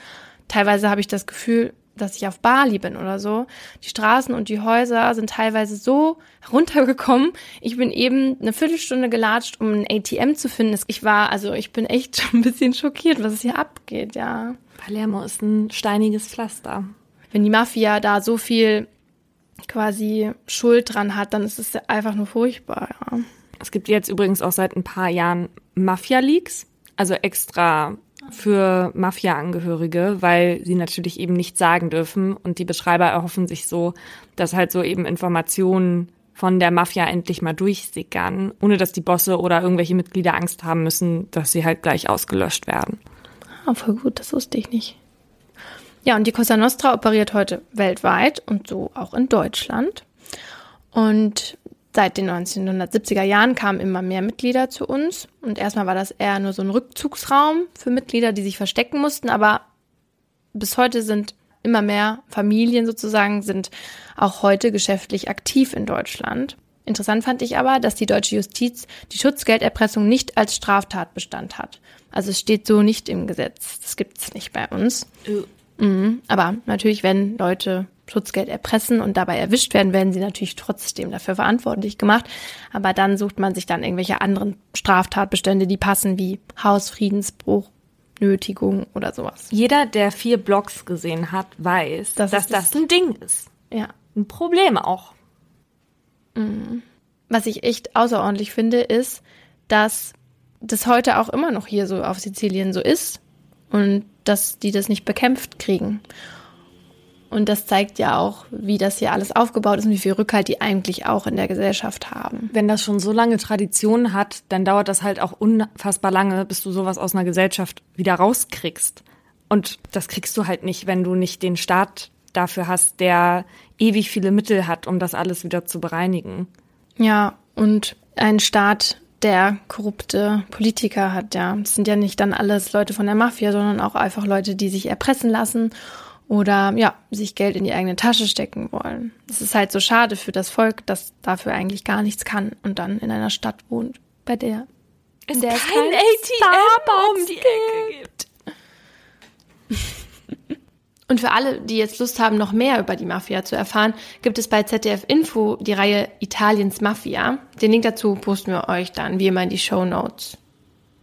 Teilweise habe ich das Gefühl, dass ich auf Bali bin oder so. Die Straßen und die Häuser sind teilweise so runtergekommen. Ich bin eben eine Viertelstunde gelatscht, um ein ATM zu finden. Ich war, also ich bin echt schon ein bisschen schockiert, was hier abgeht, ja. Palermo ist ein steiniges Pflaster. Wenn die Mafia da so viel quasi Schuld dran hat, dann ist es einfach nur furchtbar, ja. Es gibt jetzt übrigens auch seit ein paar Jahren Mafia-Leaks, also extra für Mafia-Angehörige, weil sie natürlich eben nichts sagen dürfen. Und die Beschreiber erhoffen sich so, dass halt so eben Informationen von der Mafia endlich mal durchsickern, ohne dass die Bosse oder irgendwelche Mitglieder Angst haben müssen, dass sie halt gleich ausgelöscht werden. Ah, voll gut, das wusste ich nicht. Ja, und die Cosa Nostra operiert heute weltweit und so auch in Deutschland. Und Seit den 1970er Jahren kamen immer mehr Mitglieder zu uns und erstmal war das eher nur so ein Rückzugsraum für Mitglieder, die sich verstecken mussten, aber bis heute sind immer mehr Familien sozusagen sind auch heute geschäftlich aktiv in Deutschland. Interessant fand ich aber, dass die deutsche Justiz die Schutzgelderpressung nicht als Straftatbestand hat. Also es steht so nicht im Gesetz. Das gibt es nicht bei uns. Mhm. Aber natürlich, wenn Leute Schutzgeld erpressen und dabei erwischt werden, werden sie natürlich trotzdem dafür verantwortlich gemacht. Aber dann sucht man sich dann irgendwelche anderen Straftatbestände, die passen, wie Hausfriedensbruch, Nötigung oder sowas. Jeder, der vier Blogs gesehen hat, weiß, das dass das ein Ding ist. Ja. Ein Problem auch. Mhm. was ich echt außerordentlich finde, ist, dass das heute auch immer noch hier so auf Sizilien so ist und dass die das nicht bekämpft kriegen. Und das zeigt ja auch, wie das hier alles aufgebaut ist und wie viel Rückhalt die eigentlich auch in der Gesellschaft haben. Wenn das schon so lange Tradition hat, dann dauert das halt auch unfassbar lange, bis du sowas aus einer Gesellschaft wieder rauskriegst. Und das kriegst du halt nicht, wenn du nicht den Staat dafür hast, der ewig viele Mittel hat, um das alles wieder zu bereinigen. Ja, und ein Staat, der korrupte Politiker hat, ja. Das sind ja nicht dann alles Leute von der Mafia, sondern auch einfach Leute, die sich erpressen lassen oder ja, sich Geld in die eigene Tasche stecken wollen. Es ist halt so schade für das Volk, das dafür eigentlich gar nichts kann und dann in einer Stadt wohnt, bei der es in der kein, kein ATM um die Ecke gibt. Und für alle, die jetzt Lust haben, noch mehr über die Mafia zu erfahren, gibt es bei ZDF Info die Reihe Italiens Mafia. Den Link dazu posten wir euch dann wie immer in die Show Notes.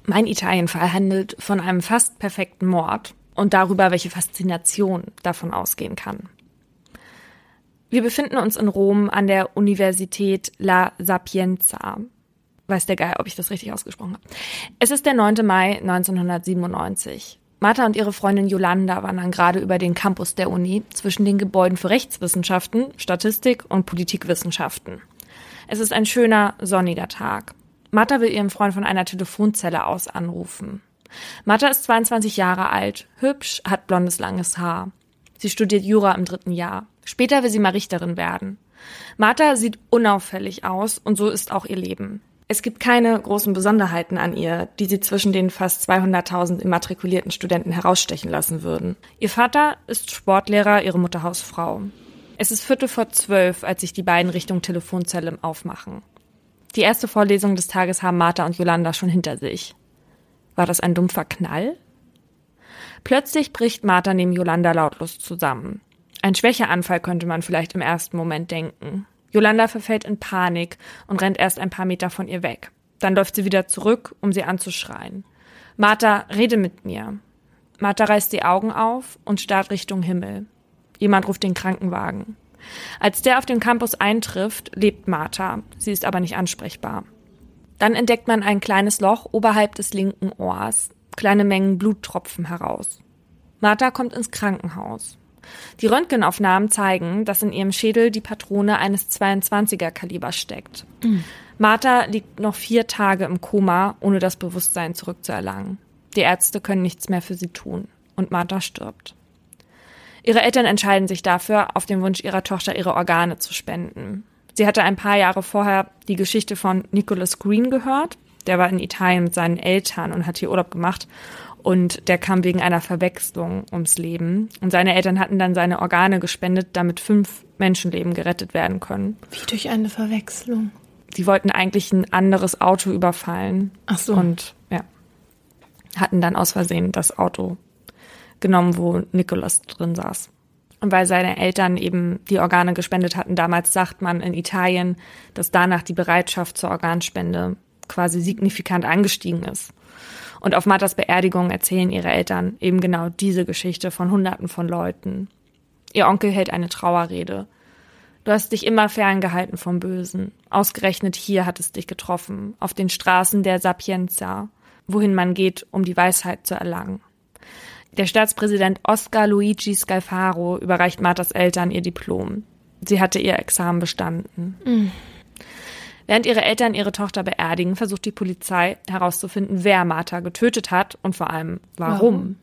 Mein Italienfall handelt von einem fast perfekten Mord und darüber, welche Faszination davon ausgehen kann. Wir befinden uns in Rom an der Universität La Sapienza. Weiß der Geil, ob ich das richtig ausgesprochen habe. Es ist der 9. Mai 1997. Martha und ihre Freundin Yolanda wandern gerade über den Campus der Uni zwischen den Gebäuden für Rechtswissenschaften, Statistik und Politikwissenschaften. Es ist ein schöner, sonniger Tag. Martha will ihren Freund von einer Telefonzelle aus anrufen. Martha ist 22 Jahre alt, hübsch, hat blondes langes Haar. Sie studiert Jura im dritten Jahr. Später will sie mal Richterin werden. Martha sieht unauffällig aus und so ist auch ihr Leben. Es gibt keine großen Besonderheiten an ihr, die sie zwischen den fast 200.000 immatrikulierten Studenten herausstechen lassen würden. Ihr Vater ist Sportlehrer, ihre Mutter Hausfrau. Es ist Viertel vor zwölf, als sich die beiden Richtung Telefonzelle aufmachen. Die erste Vorlesung des Tages haben Martha und Yolanda schon hinter sich. War das ein dumpfer Knall? Plötzlich bricht Martha neben Yolanda lautlos zusammen. Ein Schwächeanfall könnte man vielleicht im ersten Moment denken. Yolanda verfällt in Panik und rennt erst ein paar Meter von ihr weg. Dann läuft sie wieder zurück, um sie anzuschreien. Martha, rede mit mir. Martha reißt die Augen auf und starrt Richtung Himmel. Jemand ruft den Krankenwagen. Als der auf den Campus eintrifft, lebt Martha. Sie ist aber nicht ansprechbar. Dann entdeckt man ein kleines Loch oberhalb des linken Ohrs, kleine Mengen Bluttropfen heraus. Martha kommt ins Krankenhaus. Die Röntgenaufnahmen zeigen, dass in ihrem Schädel die Patrone eines 22er Kalibers steckt. Mhm. Martha liegt noch vier Tage im Koma, ohne das Bewusstsein zurückzuerlangen. Die Ärzte können nichts mehr für sie tun. Und Martha stirbt. Ihre Eltern entscheiden sich dafür, auf den Wunsch ihrer Tochter ihre Organe zu spenden. Sie hatte ein paar Jahre vorher die Geschichte von Nicholas Green gehört. Der war in Italien mit seinen Eltern und hat hier Urlaub gemacht. Und der kam wegen einer Verwechslung ums Leben. Und seine Eltern hatten dann seine Organe gespendet, damit fünf Menschenleben gerettet werden können. Wie durch eine Verwechslung? Die wollten eigentlich ein anderes Auto überfallen. Ach so. Und ja, hatten dann aus Versehen das Auto genommen, wo Nicholas drin saß. Und weil seine Eltern eben die Organe gespendet hatten, damals sagt man in Italien, dass danach die Bereitschaft zur Organspende quasi signifikant angestiegen ist. Und auf Marthas Beerdigung erzählen ihre Eltern eben genau diese Geschichte von Hunderten von Leuten. Ihr Onkel hält eine Trauerrede. Du hast dich immer ferngehalten vom Bösen. Ausgerechnet hier hat es dich getroffen, auf den Straßen der Sapienza, wohin man geht, um die Weisheit zu erlangen. Der Staatspräsident Oscar Luigi Scalfaro überreicht Marthas Eltern ihr Diplom. Sie hatte ihr Examen bestanden. Mhm. Während ihre Eltern ihre Tochter beerdigen, versucht die Polizei herauszufinden, wer Martha getötet hat und vor allem warum. warum.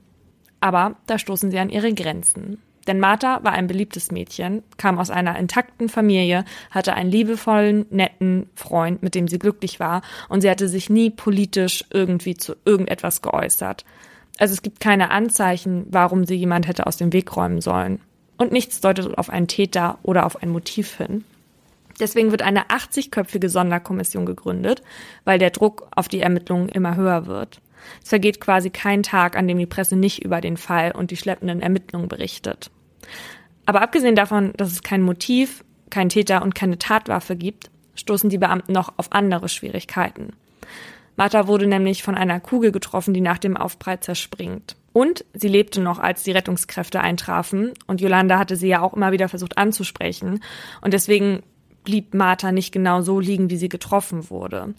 Aber da stoßen sie an ihre Grenzen. Denn Martha war ein beliebtes Mädchen, kam aus einer intakten Familie, hatte einen liebevollen, netten Freund, mit dem sie glücklich war, und sie hatte sich nie politisch irgendwie zu irgendetwas geäußert. Also es gibt keine Anzeichen, warum sie jemand hätte aus dem Weg räumen sollen. Und nichts deutet auf einen Täter oder auf ein Motiv hin. Deswegen wird eine 80-köpfige Sonderkommission gegründet, weil der Druck auf die Ermittlungen immer höher wird. Es vergeht quasi kein Tag, an dem die Presse nicht über den Fall und die schleppenden Ermittlungen berichtet. Aber abgesehen davon, dass es kein Motiv, kein Täter und keine Tatwaffe gibt, stoßen die Beamten noch auf andere Schwierigkeiten. Martha wurde nämlich von einer Kugel getroffen, die nach dem Aufprall zerspringt. Und sie lebte noch, als die Rettungskräfte eintrafen. Und Yolanda hatte sie ja auch immer wieder versucht anzusprechen. Und deswegen blieb Martha nicht genau so liegen, wie sie getroffen wurde.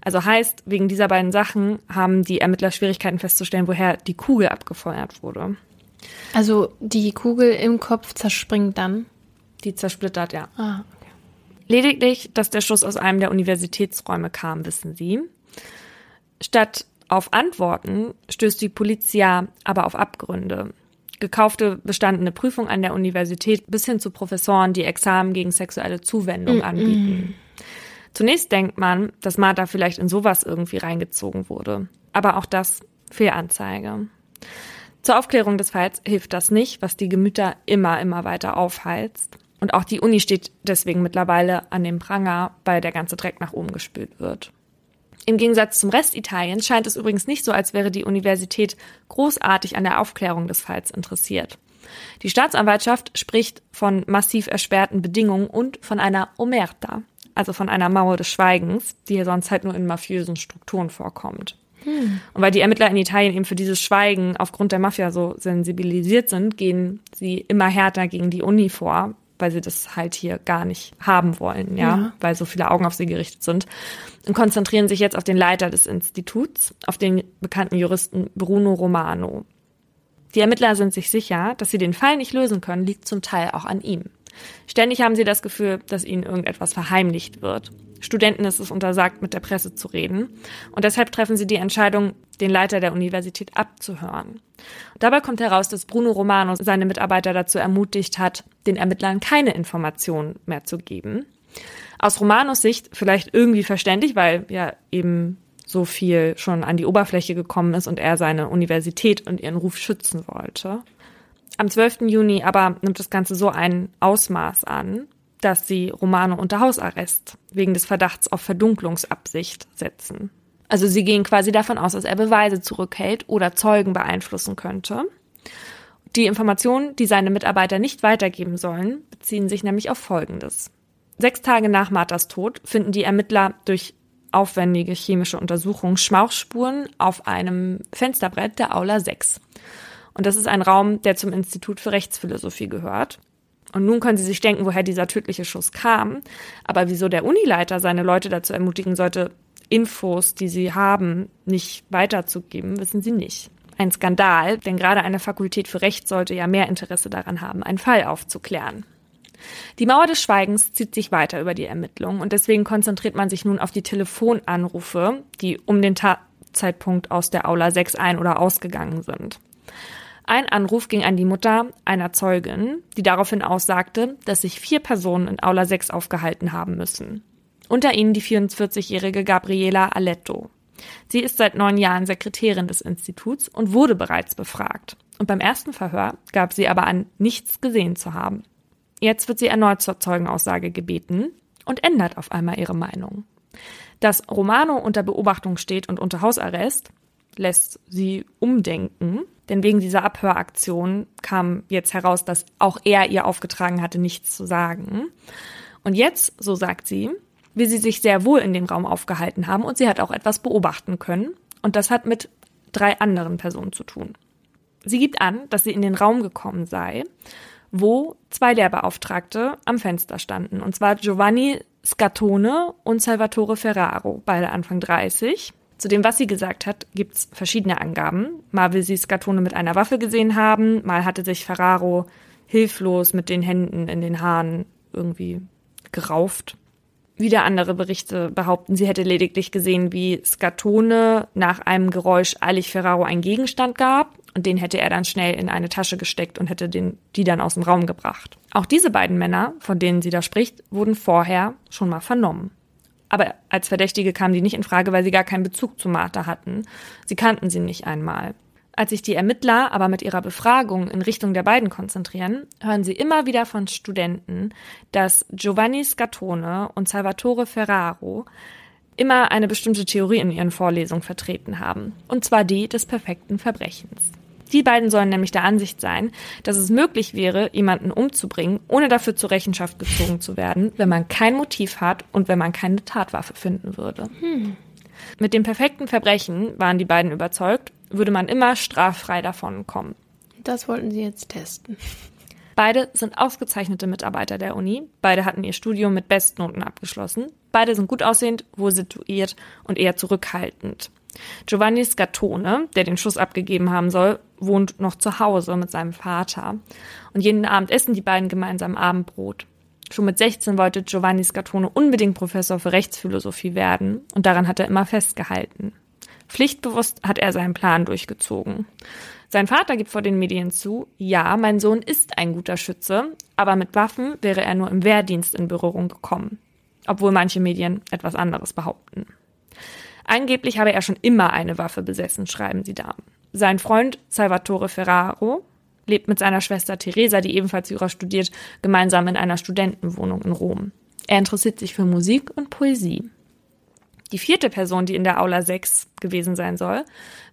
Also heißt, wegen dieser beiden Sachen haben die Ermittler Schwierigkeiten festzustellen, woher die Kugel abgefeuert wurde. Also die Kugel im Kopf zerspringt dann? Die zersplittert, ja. Ah, okay. Lediglich, dass der Schuss aus einem der Universitätsräume kam, wissen sie. Statt auf Antworten stößt die Polizia aber auf Abgründe. Gekaufte bestandene Prüfung an der Universität bis hin zu Professoren, die Examen gegen sexuelle Zuwendung mm -mm. anbieten. Zunächst denkt man, dass Martha vielleicht in sowas irgendwie reingezogen wurde. Aber auch das Fehlanzeige. Zur Aufklärung des Falls hilft das nicht, was die Gemüter immer, immer weiter aufheizt. Und auch die Uni steht deswegen mittlerweile an dem Pranger, weil der ganze Dreck nach oben gespült wird. Im Gegensatz zum Rest Italiens scheint es übrigens nicht so, als wäre die Universität großartig an der Aufklärung des Falls interessiert. Die Staatsanwaltschaft spricht von massiv erschwerten Bedingungen und von einer Omerta, also von einer Mauer des Schweigens, die hier sonst halt nur in mafiösen Strukturen vorkommt. Hm. Und weil die Ermittler in Italien eben für dieses Schweigen aufgrund der Mafia so sensibilisiert sind, gehen sie immer härter gegen die Uni vor, weil sie das halt hier gar nicht haben wollen, ja, ja, weil so viele Augen auf sie gerichtet sind und konzentrieren sich jetzt auf den Leiter des Instituts, auf den bekannten Juristen Bruno Romano. Die Ermittler sind sich sicher, dass sie den Fall nicht lösen können, liegt zum Teil auch an ihm. Ständig haben sie das Gefühl, dass ihnen irgendetwas verheimlicht wird. Studenten ist es untersagt, mit der Presse zu reden. Und deshalb treffen sie die Entscheidung, den Leiter der Universität abzuhören. Dabei kommt heraus, dass Bruno Romano seine Mitarbeiter dazu ermutigt hat, den Ermittlern keine Informationen mehr zu geben. Aus Romanos Sicht vielleicht irgendwie verständlich, weil ja eben so viel schon an die Oberfläche gekommen ist und er seine Universität und ihren Ruf schützen wollte. Am 12. Juni aber nimmt das Ganze so ein Ausmaß an, dass sie Romano unter Hausarrest wegen des Verdachts auf Verdunklungsabsicht setzen. Also sie gehen quasi davon aus, dass er Beweise zurückhält oder Zeugen beeinflussen könnte. Die Informationen, die seine Mitarbeiter nicht weitergeben sollen, beziehen sich nämlich auf Folgendes. Sechs Tage nach Marthas Tod finden die Ermittler durch aufwendige chemische Untersuchungen Schmauchspuren auf einem Fensterbrett der Aula 6. Und das ist ein Raum, der zum Institut für Rechtsphilosophie gehört. Und nun können Sie sich denken, woher dieser tödliche Schuss kam. Aber wieso der Unileiter seine Leute dazu ermutigen sollte, Infos, die sie haben, nicht weiterzugeben, wissen Sie nicht. Ein Skandal, denn gerade eine Fakultät für Recht sollte ja mehr Interesse daran haben, einen Fall aufzuklären. Die Mauer des Schweigens zieht sich weiter über die Ermittlungen und deswegen konzentriert man sich nun auf die Telefonanrufe, die um den Tatzeitpunkt aus der Aula 6 ein- oder ausgegangen sind. Ein Anruf ging an die Mutter einer Zeugin, die daraufhin aussagte, dass sich vier Personen in Aula 6 aufgehalten haben müssen. Unter ihnen die 44-jährige Gabriela Aletto. Sie ist seit neun Jahren Sekretärin des Instituts und wurde bereits befragt. Und beim ersten Verhör gab sie aber an, nichts gesehen zu haben. Jetzt wird sie erneut zur Zeugenaussage gebeten und ändert auf einmal ihre Meinung. Dass Romano unter Beobachtung steht und unter Hausarrest, lässt sie umdenken denn wegen dieser Abhöraktion kam jetzt heraus, dass auch er ihr aufgetragen hatte, nichts zu sagen. Und jetzt, so sagt sie, will sie sich sehr wohl in dem Raum aufgehalten haben und sie hat auch etwas beobachten können. Und das hat mit drei anderen Personen zu tun. Sie gibt an, dass sie in den Raum gekommen sei, wo zwei Lehrbeauftragte am Fenster standen. Und zwar Giovanni Scatone und Salvatore Ferraro, beide Anfang 30. Zu dem, was sie gesagt hat, gibt's verschiedene Angaben. Mal will sie Skatone mit einer Waffe gesehen haben, mal hatte sich Ferraro hilflos mit den Händen in den Haaren irgendwie gerauft. Wieder andere Berichte behaupten, sie hätte lediglich gesehen, wie Skatone nach einem Geräusch eilig Ferraro einen Gegenstand gab und den hätte er dann schnell in eine Tasche gesteckt und hätte den, die dann aus dem Raum gebracht. Auch diese beiden Männer, von denen sie da spricht, wurden vorher schon mal vernommen. Aber als Verdächtige kamen die nicht in Frage, weil sie gar keinen Bezug zu Martha hatten. Sie kannten sie nicht einmal. Als sich die Ermittler aber mit ihrer Befragung in Richtung der beiden konzentrieren, hören sie immer wieder von Studenten, dass Giovanni Scatone und Salvatore Ferraro immer eine bestimmte Theorie in ihren Vorlesungen vertreten haben, und zwar die des perfekten Verbrechens. Die beiden sollen nämlich der Ansicht sein, dass es möglich wäre, jemanden umzubringen, ohne dafür zur Rechenschaft gezogen zu werden, wenn man kein Motiv hat und wenn man keine Tatwaffe finden würde. Hm. Mit dem perfekten Verbrechen, waren die beiden überzeugt, würde man immer straffrei davon kommen. Das wollten sie jetzt testen. Beide sind ausgezeichnete Mitarbeiter der Uni, beide hatten ihr Studium mit Bestnoten abgeschlossen, beide sind gut aussehend, wohl situiert und eher zurückhaltend. Giovanni Scatone, der den Schuss abgegeben haben soll, wohnt noch zu Hause mit seinem Vater. Und jeden Abend essen die beiden gemeinsam Abendbrot. Schon mit 16 wollte Giovanni Scatone unbedingt Professor für Rechtsphilosophie werden und daran hat er immer festgehalten. Pflichtbewusst hat er seinen Plan durchgezogen. Sein Vater gibt vor den Medien zu, ja, mein Sohn ist ein guter Schütze, aber mit Waffen wäre er nur im Wehrdienst in Berührung gekommen. Obwohl manche Medien etwas anderes behaupten. Angeblich habe er schon immer eine Waffe besessen, schreiben sie da. Sein Freund Salvatore Ferraro lebt mit seiner Schwester Teresa, die ebenfalls Jura studiert, gemeinsam in einer Studentenwohnung in Rom. Er interessiert sich für Musik und Poesie. Die vierte Person, die in der Aula 6 gewesen sein soll,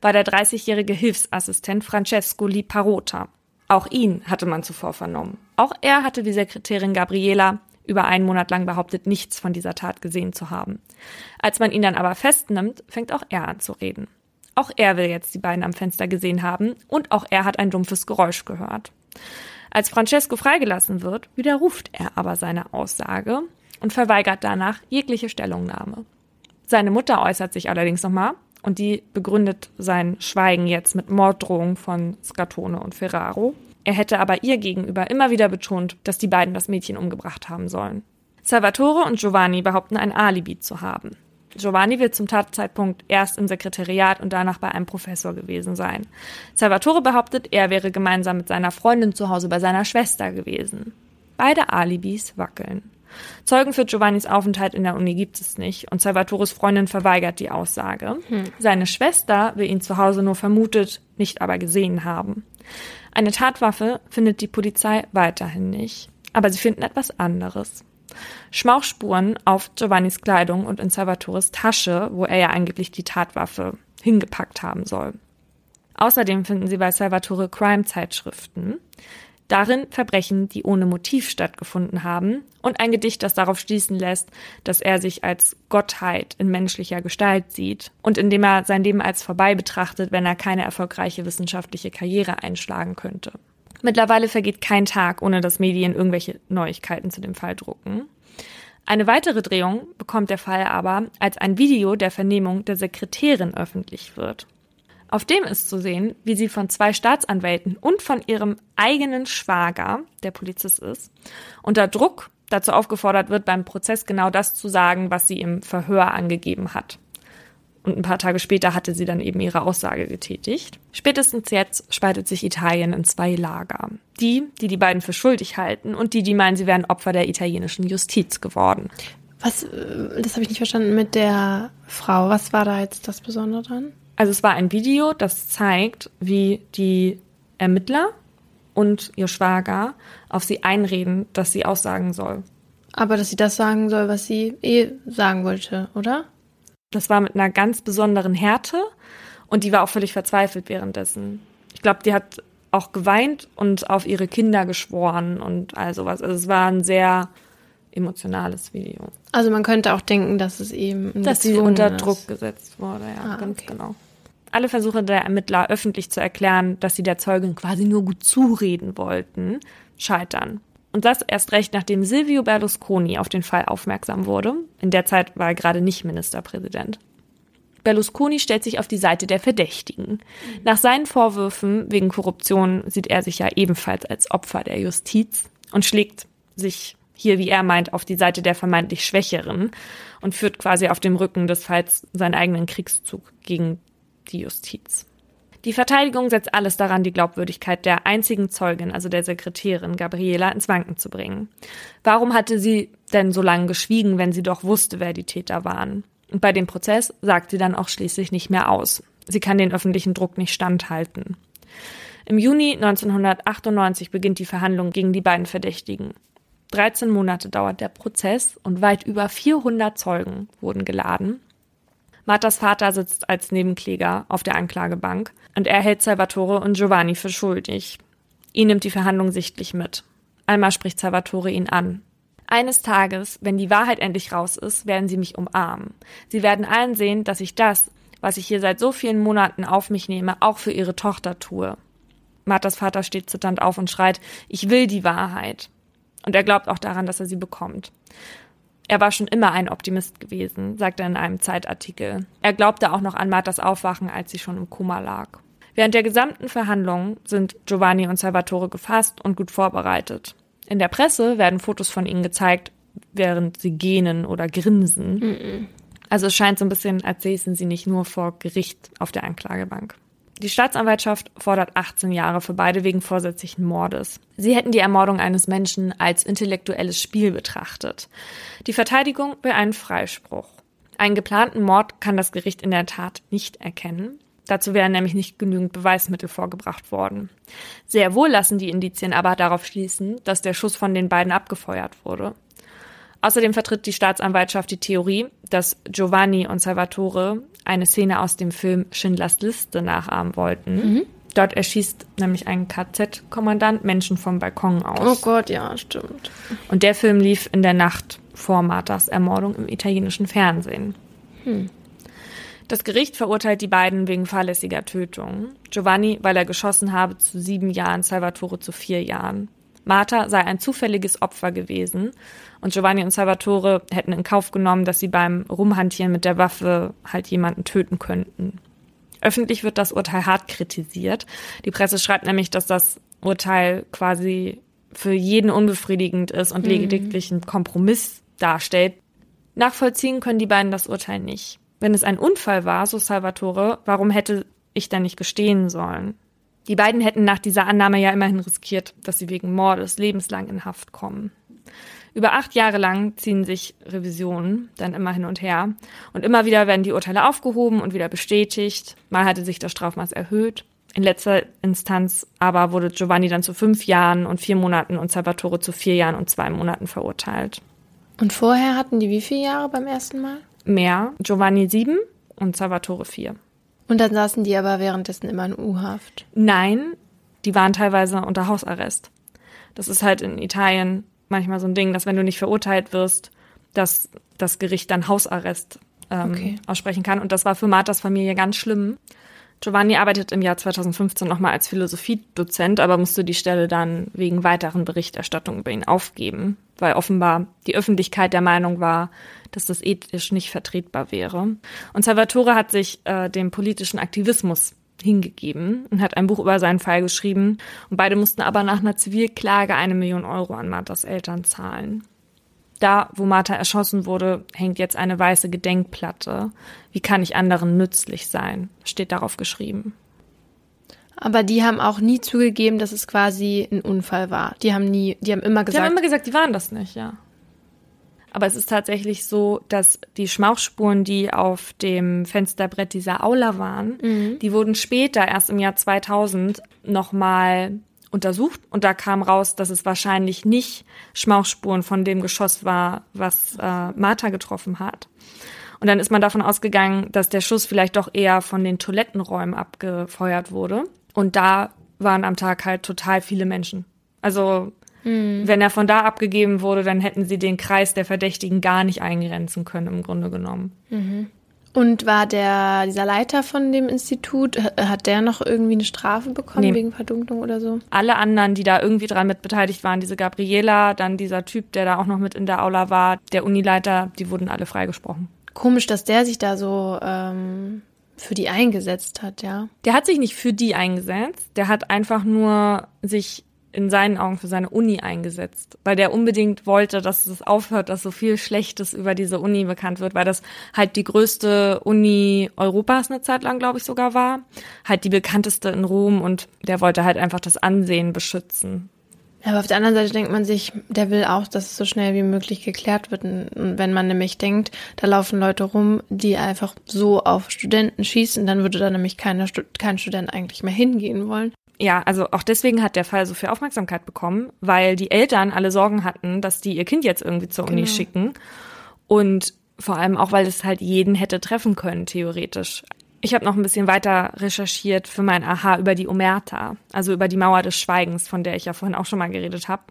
war der 30-jährige Hilfsassistent Francesco Liparota. Auch ihn hatte man zuvor vernommen. Auch er hatte wie Sekretärin Gabriela über einen Monat lang behauptet, nichts von dieser Tat gesehen zu haben. Als man ihn dann aber festnimmt, fängt auch er an zu reden. Auch er will jetzt die beiden am Fenster gesehen haben und auch er hat ein dumpfes Geräusch gehört. Als Francesco freigelassen wird, widerruft er aber seine Aussage und verweigert danach jegliche Stellungnahme. Seine Mutter äußert sich allerdings nochmal und die begründet sein Schweigen jetzt mit Morddrohungen von Scatone und Ferraro. Er hätte aber ihr gegenüber immer wieder betont, dass die beiden das Mädchen umgebracht haben sollen. Salvatore und Giovanni behaupten ein Alibi zu haben. Giovanni wird zum Tatzeitpunkt erst im Sekretariat und danach bei einem Professor gewesen sein. Salvatore behauptet, er wäre gemeinsam mit seiner Freundin zu Hause bei seiner Schwester gewesen. Beide Alibis wackeln. Zeugen für Giovannis Aufenthalt in der Uni gibt es nicht und Salvatores Freundin verweigert die Aussage. Hm. Seine Schwester will ihn zu Hause nur vermutet, nicht aber gesehen haben. Eine Tatwaffe findet die Polizei weiterhin nicht, aber sie finden etwas anderes. Schmauchspuren auf Giovannis Kleidung und in Salvatores Tasche, wo er ja angeblich die Tatwaffe hingepackt haben soll. Außerdem finden sie bei Salvatore Crime-Zeitschriften. Darin Verbrechen, die ohne Motiv stattgefunden haben und ein Gedicht, das darauf schließen lässt, dass er sich als Gottheit in menschlicher Gestalt sieht und indem er sein Leben als vorbei betrachtet, wenn er keine erfolgreiche wissenschaftliche Karriere einschlagen könnte. Mittlerweile vergeht kein Tag, ohne dass Medien irgendwelche Neuigkeiten zu dem Fall drucken. Eine weitere Drehung bekommt der Fall aber, als ein Video der Vernehmung der Sekretärin öffentlich wird. Auf dem ist zu sehen, wie sie von zwei Staatsanwälten und von ihrem eigenen Schwager, der Polizist ist, unter Druck dazu aufgefordert wird, beim Prozess genau das zu sagen, was sie im Verhör angegeben hat. Und ein paar Tage später hatte sie dann eben ihre Aussage getätigt. Spätestens jetzt spaltet sich Italien in zwei Lager. Die, die die beiden für schuldig halten und die, die meinen, sie wären Opfer der italienischen Justiz geworden. Was, äh, das habe ich nicht verstanden mit der Frau. Was war da jetzt das Besondere dran? Also es war ein Video, das zeigt, wie die Ermittler und ihr Schwager auf sie einreden, dass sie aussagen soll. Aber dass sie das sagen soll, was sie eh sagen wollte, oder? Das war mit einer ganz besonderen Härte und die war auch völlig verzweifelt währenddessen. Ich glaube, die hat auch geweint und auf ihre Kinder geschworen und all sowas. Also es war ein sehr emotionales Video. Also man könnte auch denken, dass es eben dass sie unter ist. Druck gesetzt wurde, ja, ah, ganz okay. genau. Alle Versuche der Ermittler öffentlich zu erklären, dass sie der Zeugin quasi nur gut zureden wollten, scheitern. Und das erst recht, nachdem Silvio Berlusconi auf den Fall aufmerksam wurde. In der Zeit war er gerade nicht Ministerpräsident. Berlusconi stellt sich auf die Seite der Verdächtigen. Nach seinen Vorwürfen wegen Korruption sieht er sich ja ebenfalls als Opfer der Justiz und schlägt sich hier, wie er meint, auf die Seite der vermeintlich Schwächeren und führt quasi auf dem Rücken des Falls seinen eigenen Kriegszug gegen die Justiz. Die Verteidigung setzt alles daran, die Glaubwürdigkeit der einzigen Zeugin, also der Sekretärin Gabriela, ins Wanken zu bringen. Warum hatte sie denn so lange geschwiegen, wenn sie doch wusste, wer die Täter waren? Und bei dem Prozess sagt sie dann auch schließlich nicht mehr aus. Sie kann den öffentlichen Druck nicht standhalten. Im Juni 1998 beginnt die Verhandlung gegen die beiden Verdächtigen. 13 Monate dauert der Prozess und weit über 400 Zeugen wurden geladen. Marthas Vater sitzt als Nebenkläger auf der Anklagebank und er hält Salvatore und Giovanni für schuldig. Ihn nimmt die Verhandlung sichtlich mit. Einmal spricht Salvatore ihn an. Eines Tages, wenn die Wahrheit endlich raus ist, werden sie mich umarmen. Sie werden allen sehen, dass ich das, was ich hier seit so vielen Monaten auf mich nehme, auch für ihre Tochter tue. Marthas Vater steht zitternd auf und schreit, ich will die Wahrheit. Und er glaubt auch daran, dass er sie bekommt. Er war schon immer ein Optimist gewesen, sagt er in einem Zeitartikel. Er glaubte auch noch an Marthas Aufwachen, als sie schon im Koma lag. Während der gesamten Verhandlungen sind Giovanni und Salvatore gefasst und gut vorbereitet. In der Presse werden Fotos von ihnen gezeigt, während sie gähnen oder grinsen. Mm -mm. Also es scheint so ein bisschen, als säßen sie nicht nur vor Gericht auf der Anklagebank. Die Staatsanwaltschaft fordert 18 Jahre für beide wegen vorsätzlichen Mordes. Sie hätten die Ermordung eines Menschen als intellektuelles Spiel betrachtet. Die Verteidigung will einen Freispruch. Einen geplanten Mord kann das Gericht in der Tat nicht erkennen. Dazu wären nämlich nicht genügend Beweismittel vorgebracht worden. Sehr wohl lassen die Indizien aber darauf schließen, dass der Schuss von den beiden abgefeuert wurde. Außerdem vertritt die Staatsanwaltschaft die Theorie, dass Giovanni und Salvatore eine Szene aus dem Film Schindlers Liste nachahmen wollten. Mhm. Dort erschießt nämlich ein KZ-Kommandant Menschen vom Balkon aus. Oh Gott, ja, stimmt. Und der Film lief in der Nacht vor Marthas Ermordung im italienischen Fernsehen. Hm. Das Gericht verurteilt die beiden wegen fahrlässiger Tötung. Giovanni, weil er geschossen habe, zu sieben Jahren, Salvatore zu vier Jahren. Martha sei ein zufälliges Opfer gewesen und Giovanni und Salvatore hätten in Kauf genommen, dass sie beim Rumhantieren mit der Waffe halt jemanden töten könnten. Öffentlich wird das Urteil hart kritisiert. Die Presse schreibt nämlich, dass das Urteil quasi für jeden unbefriedigend ist und mhm. lediglich einen Kompromiss darstellt. Nachvollziehen können die beiden das Urteil nicht. Wenn es ein Unfall war, so Salvatore, warum hätte ich dann nicht gestehen sollen? Die beiden hätten nach dieser Annahme ja immerhin riskiert, dass sie wegen Mordes lebenslang in Haft kommen. Über acht Jahre lang ziehen sich Revisionen dann immer hin und her. Und immer wieder werden die Urteile aufgehoben und wieder bestätigt. Mal hatte sich das Strafmaß erhöht. In letzter Instanz aber wurde Giovanni dann zu fünf Jahren und vier Monaten und Salvatore zu vier Jahren und zwei Monaten verurteilt. Und vorher hatten die wie viele Jahre beim ersten Mal? Mehr. Giovanni sieben und Salvatore vier. Und dann saßen die aber währenddessen immer in U-Haft? Nein, die waren teilweise unter Hausarrest. Das ist halt in Italien manchmal so ein Ding, dass wenn du nicht verurteilt wirst, dass das Gericht dann Hausarrest ähm, okay. aussprechen kann. Und das war für Marthas Familie ganz schlimm. Giovanni arbeitet im Jahr 2015 nochmal als Philosophiedozent, aber musste die Stelle dann wegen weiteren Berichterstattungen über ihn aufgeben, weil offenbar die Öffentlichkeit der Meinung war, dass das ethisch nicht vertretbar wäre. Und Salvatore hat sich äh, dem politischen Aktivismus hingegeben und hat ein Buch über seinen Fall geschrieben. Und beide mussten aber nach einer Zivilklage eine Million Euro an Marthas Eltern zahlen. Da, wo Martha erschossen wurde, hängt jetzt eine weiße Gedenkplatte. Wie kann ich anderen nützlich sein? Steht darauf geschrieben. Aber die haben auch nie zugegeben, dass es quasi ein Unfall war. Die haben nie, die haben immer gesagt. Die haben immer gesagt, die waren das nicht, ja. Aber es ist tatsächlich so, dass die Schmauchspuren, die auf dem Fensterbrett dieser Aula waren, mhm. die wurden später, erst im Jahr 2000, nochmal untersucht und da kam raus, dass es wahrscheinlich nicht Schmauchspuren von dem Geschoss war, was äh, Martha getroffen hat. Und dann ist man davon ausgegangen, dass der Schuss vielleicht doch eher von den Toilettenräumen abgefeuert wurde. Und da waren am Tag halt total viele Menschen. Also Mhm. Wenn er von da abgegeben wurde, dann hätten sie den Kreis der Verdächtigen gar nicht eingrenzen können, im Grunde genommen. Mhm. Und war der, dieser Leiter von dem Institut, hat der noch irgendwie eine Strafe bekommen nee. wegen Verdunklung oder so? Alle anderen, die da irgendwie dran mit beteiligt waren, diese Gabriela, dann dieser Typ, der da auch noch mit in der Aula war, der Unileiter, die wurden alle freigesprochen. Komisch, dass der sich da so ähm, für die eingesetzt hat, ja. Der hat sich nicht für die eingesetzt, der hat einfach nur sich in seinen Augen für seine Uni eingesetzt, weil der unbedingt wollte, dass es aufhört, dass so viel Schlechtes über diese Uni bekannt wird, weil das halt die größte Uni Europas eine Zeit lang, glaube ich, sogar war, halt die bekannteste in Rom und der wollte halt einfach das Ansehen beschützen. Aber auf der anderen Seite denkt man sich, der will auch, dass es so schnell wie möglich geklärt wird. Und wenn man nämlich denkt, da laufen Leute rum, die einfach so auf Studenten schießen, dann würde da nämlich keiner, kein Student eigentlich mehr hingehen wollen ja, also auch deswegen hat der Fall so viel Aufmerksamkeit bekommen, weil die Eltern alle Sorgen hatten, dass die ihr Kind jetzt irgendwie zur Uni genau. schicken. Und vor allem auch, weil es halt jeden hätte treffen können, theoretisch. Ich habe noch ein bisschen weiter recherchiert für mein Aha über die Omerta, also über die Mauer des Schweigens, von der ich ja vorhin auch schon mal geredet habe,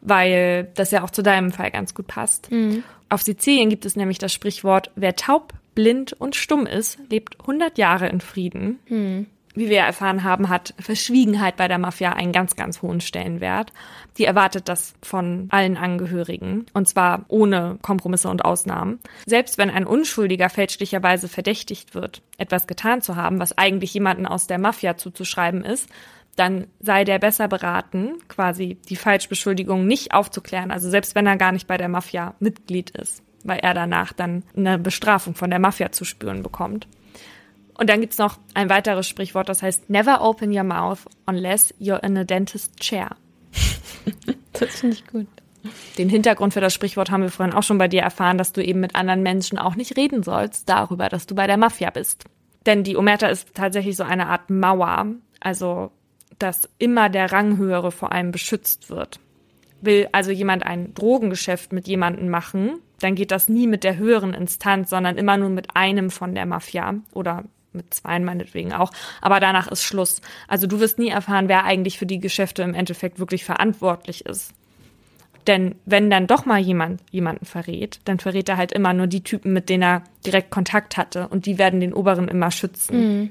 weil das ja auch zu deinem Fall ganz gut passt. Mhm. Auf Sizilien gibt es nämlich das Sprichwort, wer taub, blind und stumm ist, lebt 100 Jahre in Frieden. Mhm. Wie wir erfahren haben, hat Verschwiegenheit bei der Mafia einen ganz, ganz hohen Stellenwert. Die erwartet das von allen Angehörigen und zwar ohne Kompromisse und Ausnahmen. Selbst wenn ein Unschuldiger fälschlicherweise verdächtigt wird, etwas getan zu haben, was eigentlich jemanden aus der Mafia zuzuschreiben ist, dann sei der besser beraten, quasi die Falschbeschuldigung nicht aufzuklären, also selbst wenn er gar nicht bei der Mafia Mitglied ist, weil er danach dann eine Bestrafung von der Mafia zu spüren bekommt. Und dann gibt's noch ein weiteres Sprichwort, das heißt, never open your mouth unless you're in a dentist chair. das finde ich gut. Den Hintergrund für das Sprichwort haben wir vorhin auch schon bei dir erfahren, dass du eben mit anderen Menschen auch nicht reden sollst darüber, dass du bei der Mafia bist. Denn die Omerta ist tatsächlich so eine Art Mauer, also dass immer der Ranghöhere vor allem beschützt wird. Will also jemand ein Drogengeschäft mit jemandem machen, dann geht das nie mit der höheren Instanz, sondern immer nur mit einem von der Mafia oder mit zweien meinetwegen auch. Aber danach ist Schluss. Also du wirst nie erfahren, wer eigentlich für die Geschäfte im Endeffekt wirklich verantwortlich ist. Denn wenn dann doch mal jemand jemanden verrät, dann verrät er halt immer nur die Typen, mit denen er direkt Kontakt hatte. Und die werden den Oberen immer schützen. Mhm.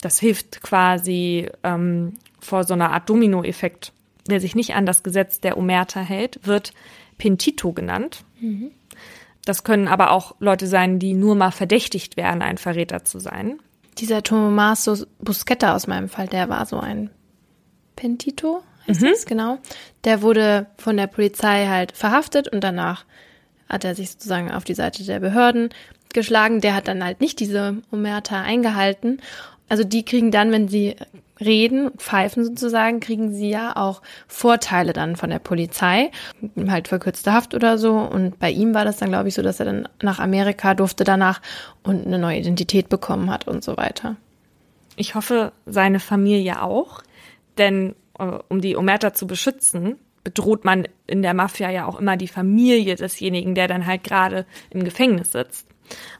Das hilft quasi ähm, vor so einer Art Dominoeffekt. Wer sich nicht an das Gesetz der Omerta hält, wird Pentito genannt. Mhm. Das können aber auch Leute sein, die nur mal verdächtigt werden, ein Verräter zu sein. Dieser Tommaso Busquetta aus meinem Fall, der war so ein Pentito, heißt mhm. das genau. Der wurde von der Polizei halt verhaftet und danach hat er sich sozusagen auf die Seite der Behörden geschlagen. Der hat dann halt nicht diese Omerta eingehalten. Also die kriegen dann, wenn sie reden, pfeifen sozusagen, kriegen sie ja auch Vorteile dann von der Polizei, halt verkürzte Haft oder so. Und bei ihm war das dann, glaube ich, so, dass er dann nach Amerika durfte danach und eine neue Identität bekommen hat und so weiter. Ich hoffe, seine Familie auch, denn äh, um die Omerta zu beschützen, bedroht man in der Mafia ja auch immer die Familie desjenigen, der dann halt gerade im Gefängnis sitzt.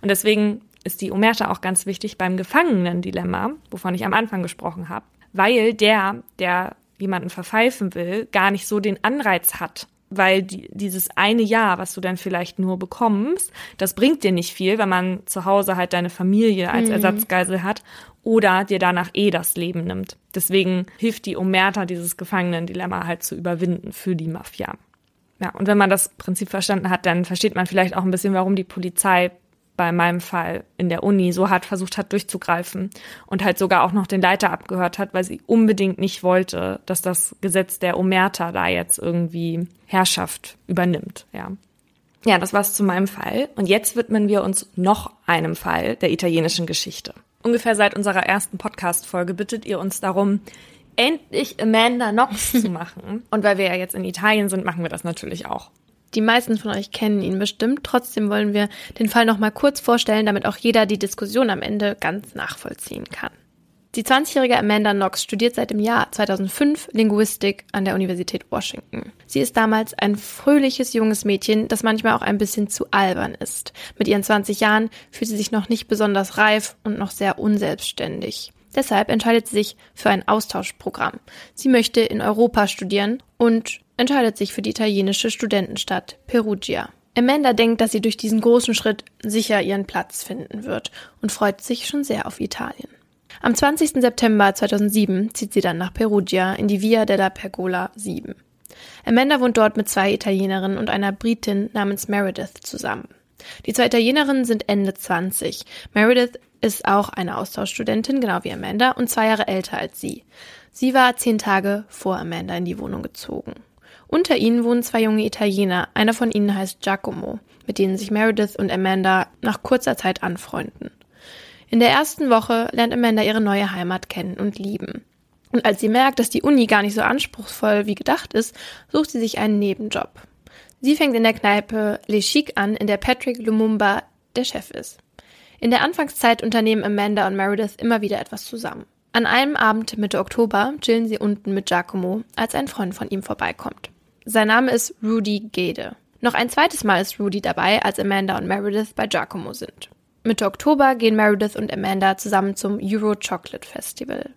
Und deswegen ist die Omerta auch ganz wichtig beim Gefangenen-Dilemma, wovon ich am Anfang gesprochen habe, weil der, der jemanden verpfeifen will, gar nicht so den Anreiz hat, weil die, dieses eine Jahr, was du dann vielleicht nur bekommst, das bringt dir nicht viel, wenn man zu Hause halt deine Familie als mhm. Ersatzgeisel hat oder dir danach eh das Leben nimmt. Deswegen hilft die Omerta, dieses Gefangenen-Dilemma halt zu überwinden für die Mafia. Ja, und wenn man das Prinzip verstanden hat, dann versteht man vielleicht auch ein bisschen, warum die Polizei bei meinem Fall in der Uni so hart versucht hat durchzugreifen und halt sogar auch noch den Leiter abgehört hat, weil sie unbedingt nicht wollte, dass das Gesetz der Omerta da jetzt irgendwie Herrschaft übernimmt, ja. Ja, das war's zu meinem Fall. Und jetzt widmen wir uns noch einem Fall der italienischen Geschichte. Ungefähr seit unserer ersten Podcast-Folge bittet ihr uns darum, endlich Amanda Knox zu machen. Und weil wir ja jetzt in Italien sind, machen wir das natürlich auch. Die meisten von euch kennen ihn bestimmt. Trotzdem wollen wir den Fall noch mal kurz vorstellen, damit auch jeder die Diskussion am Ende ganz nachvollziehen kann. Die 20-jährige Amanda Knox studiert seit dem Jahr 2005 Linguistik an der Universität Washington. Sie ist damals ein fröhliches junges Mädchen, das manchmal auch ein bisschen zu albern ist. Mit ihren 20 Jahren fühlt sie sich noch nicht besonders reif und noch sehr unselbstständig. Deshalb entscheidet sie sich für ein Austauschprogramm. Sie möchte in Europa studieren und entscheidet sich für die italienische Studentenstadt Perugia. Amanda denkt, dass sie durch diesen großen Schritt sicher ihren Platz finden wird und freut sich schon sehr auf Italien. Am 20. September 2007 zieht sie dann nach Perugia in die Via della Pergola 7. Amanda wohnt dort mit zwei Italienerinnen und einer Britin namens Meredith zusammen. Die zwei Italienerinnen sind Ende 20. Meredith ist auch eine Austauschstudentin, genau wie Amanda, und zwei Jahre älter als sie. Sie war zehn Tage vor Amanda in die Wohnung gezogen. Unter ihnen wohnen zwei junge Italiener. Einer von ihnen heißt Giacomo, mit denen sich Meredith und Amanda nach kurzer Zeit anfreunden. In der ersten Woche lernt Amanda ihre neue Heimat kennen und lieben. Und als sie merkt, dass die Uni gar nicht so anspruchsvoll wie gedacht ist, sucht sie sich einen Nebenjob. Sie fängt in der Kneipe Le Chic an, in der Patrick Lumumba der Chef ist. In der Anfangszeit unternehmen Amanda und Meredith immer wieder etwas zusammen. An einem Abend Mitte Oktober chillen sie unten mit Giacomo, als ein Freund von ihm vorbeikommt. Sein Name ist Rudy Gede. Noch ein zweites Mal ist Rudy dabei, als Amanda und Meredith bei Giacomo sind. Mitte Oktober gehen Meredith und Amanda zusammen zum Euro Chocolate Festival.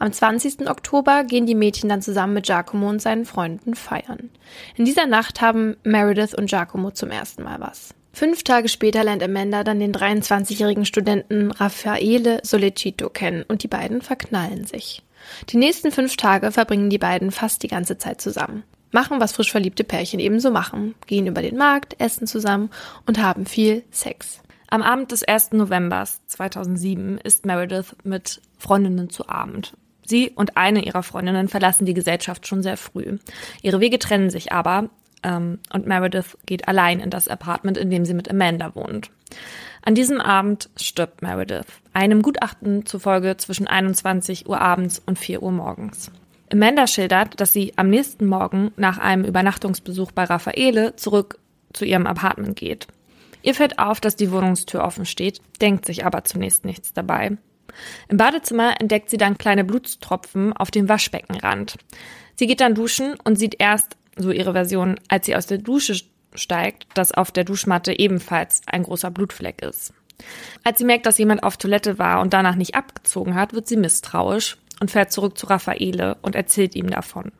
Am 20. Oktober gehen die Mädchen dann zusammen mit Giacomo und seinen Freunden feiern. In dieser Nacht haben Meredith und Giacomo zum ersten Mal was. Fünf Tage später lernt Amanda dann den 23-jährigen Studenten Raffaele Solecito kennen und die beiden verknallen sich. Die nächsten fünf Tage verbringen die beiden fast die ganze Zeit zusammen. Machen, was frisch verliebte Pärchen ebenso machen. Gehen über den Markt, essen zusammen und haben viel Sex. Am Abend des 1. Novembers 2007 ist Meredith mit Freundinnen zu Abend. Sie und eine ihrer Freundinnen verlassen die Gesellschaft schon sehr früh. Ihre Wege trennen sich aber ähm, und Meredith geht allein in das Apartment, in dem sie mit Amanda wohnt. An diesem Abend stirbt Meredith, einem Gutachten zufolge zwischen 21 Uhr abends und 4 Uhr morgens. Amanda schildert, dass sie am nächsten Morgen nach einem Übernachtungsbesuch bei Raffaele zurück zu ihrem Apartment geht. Ihr fällt auf, dass die Wohnungstür offen steht, denkt sich aber zunächst nichts dabei. Im Badezimmer entdeckt sie dann kleine Blutstropfen auf dem Waschbeckenrand. Sie geht dann duschen und sieht erst so ihre Version, als sie aus der Dusche steigt, dass auf der Duschmatte ebenfalls ein großer Blutfleck ist. Als sie merkt, dass jemand auf Toilette war und danach nicht abgezogen hat, wird sie misstrauisch und fährt zurück zu Raffaele und erzählt ihm davon.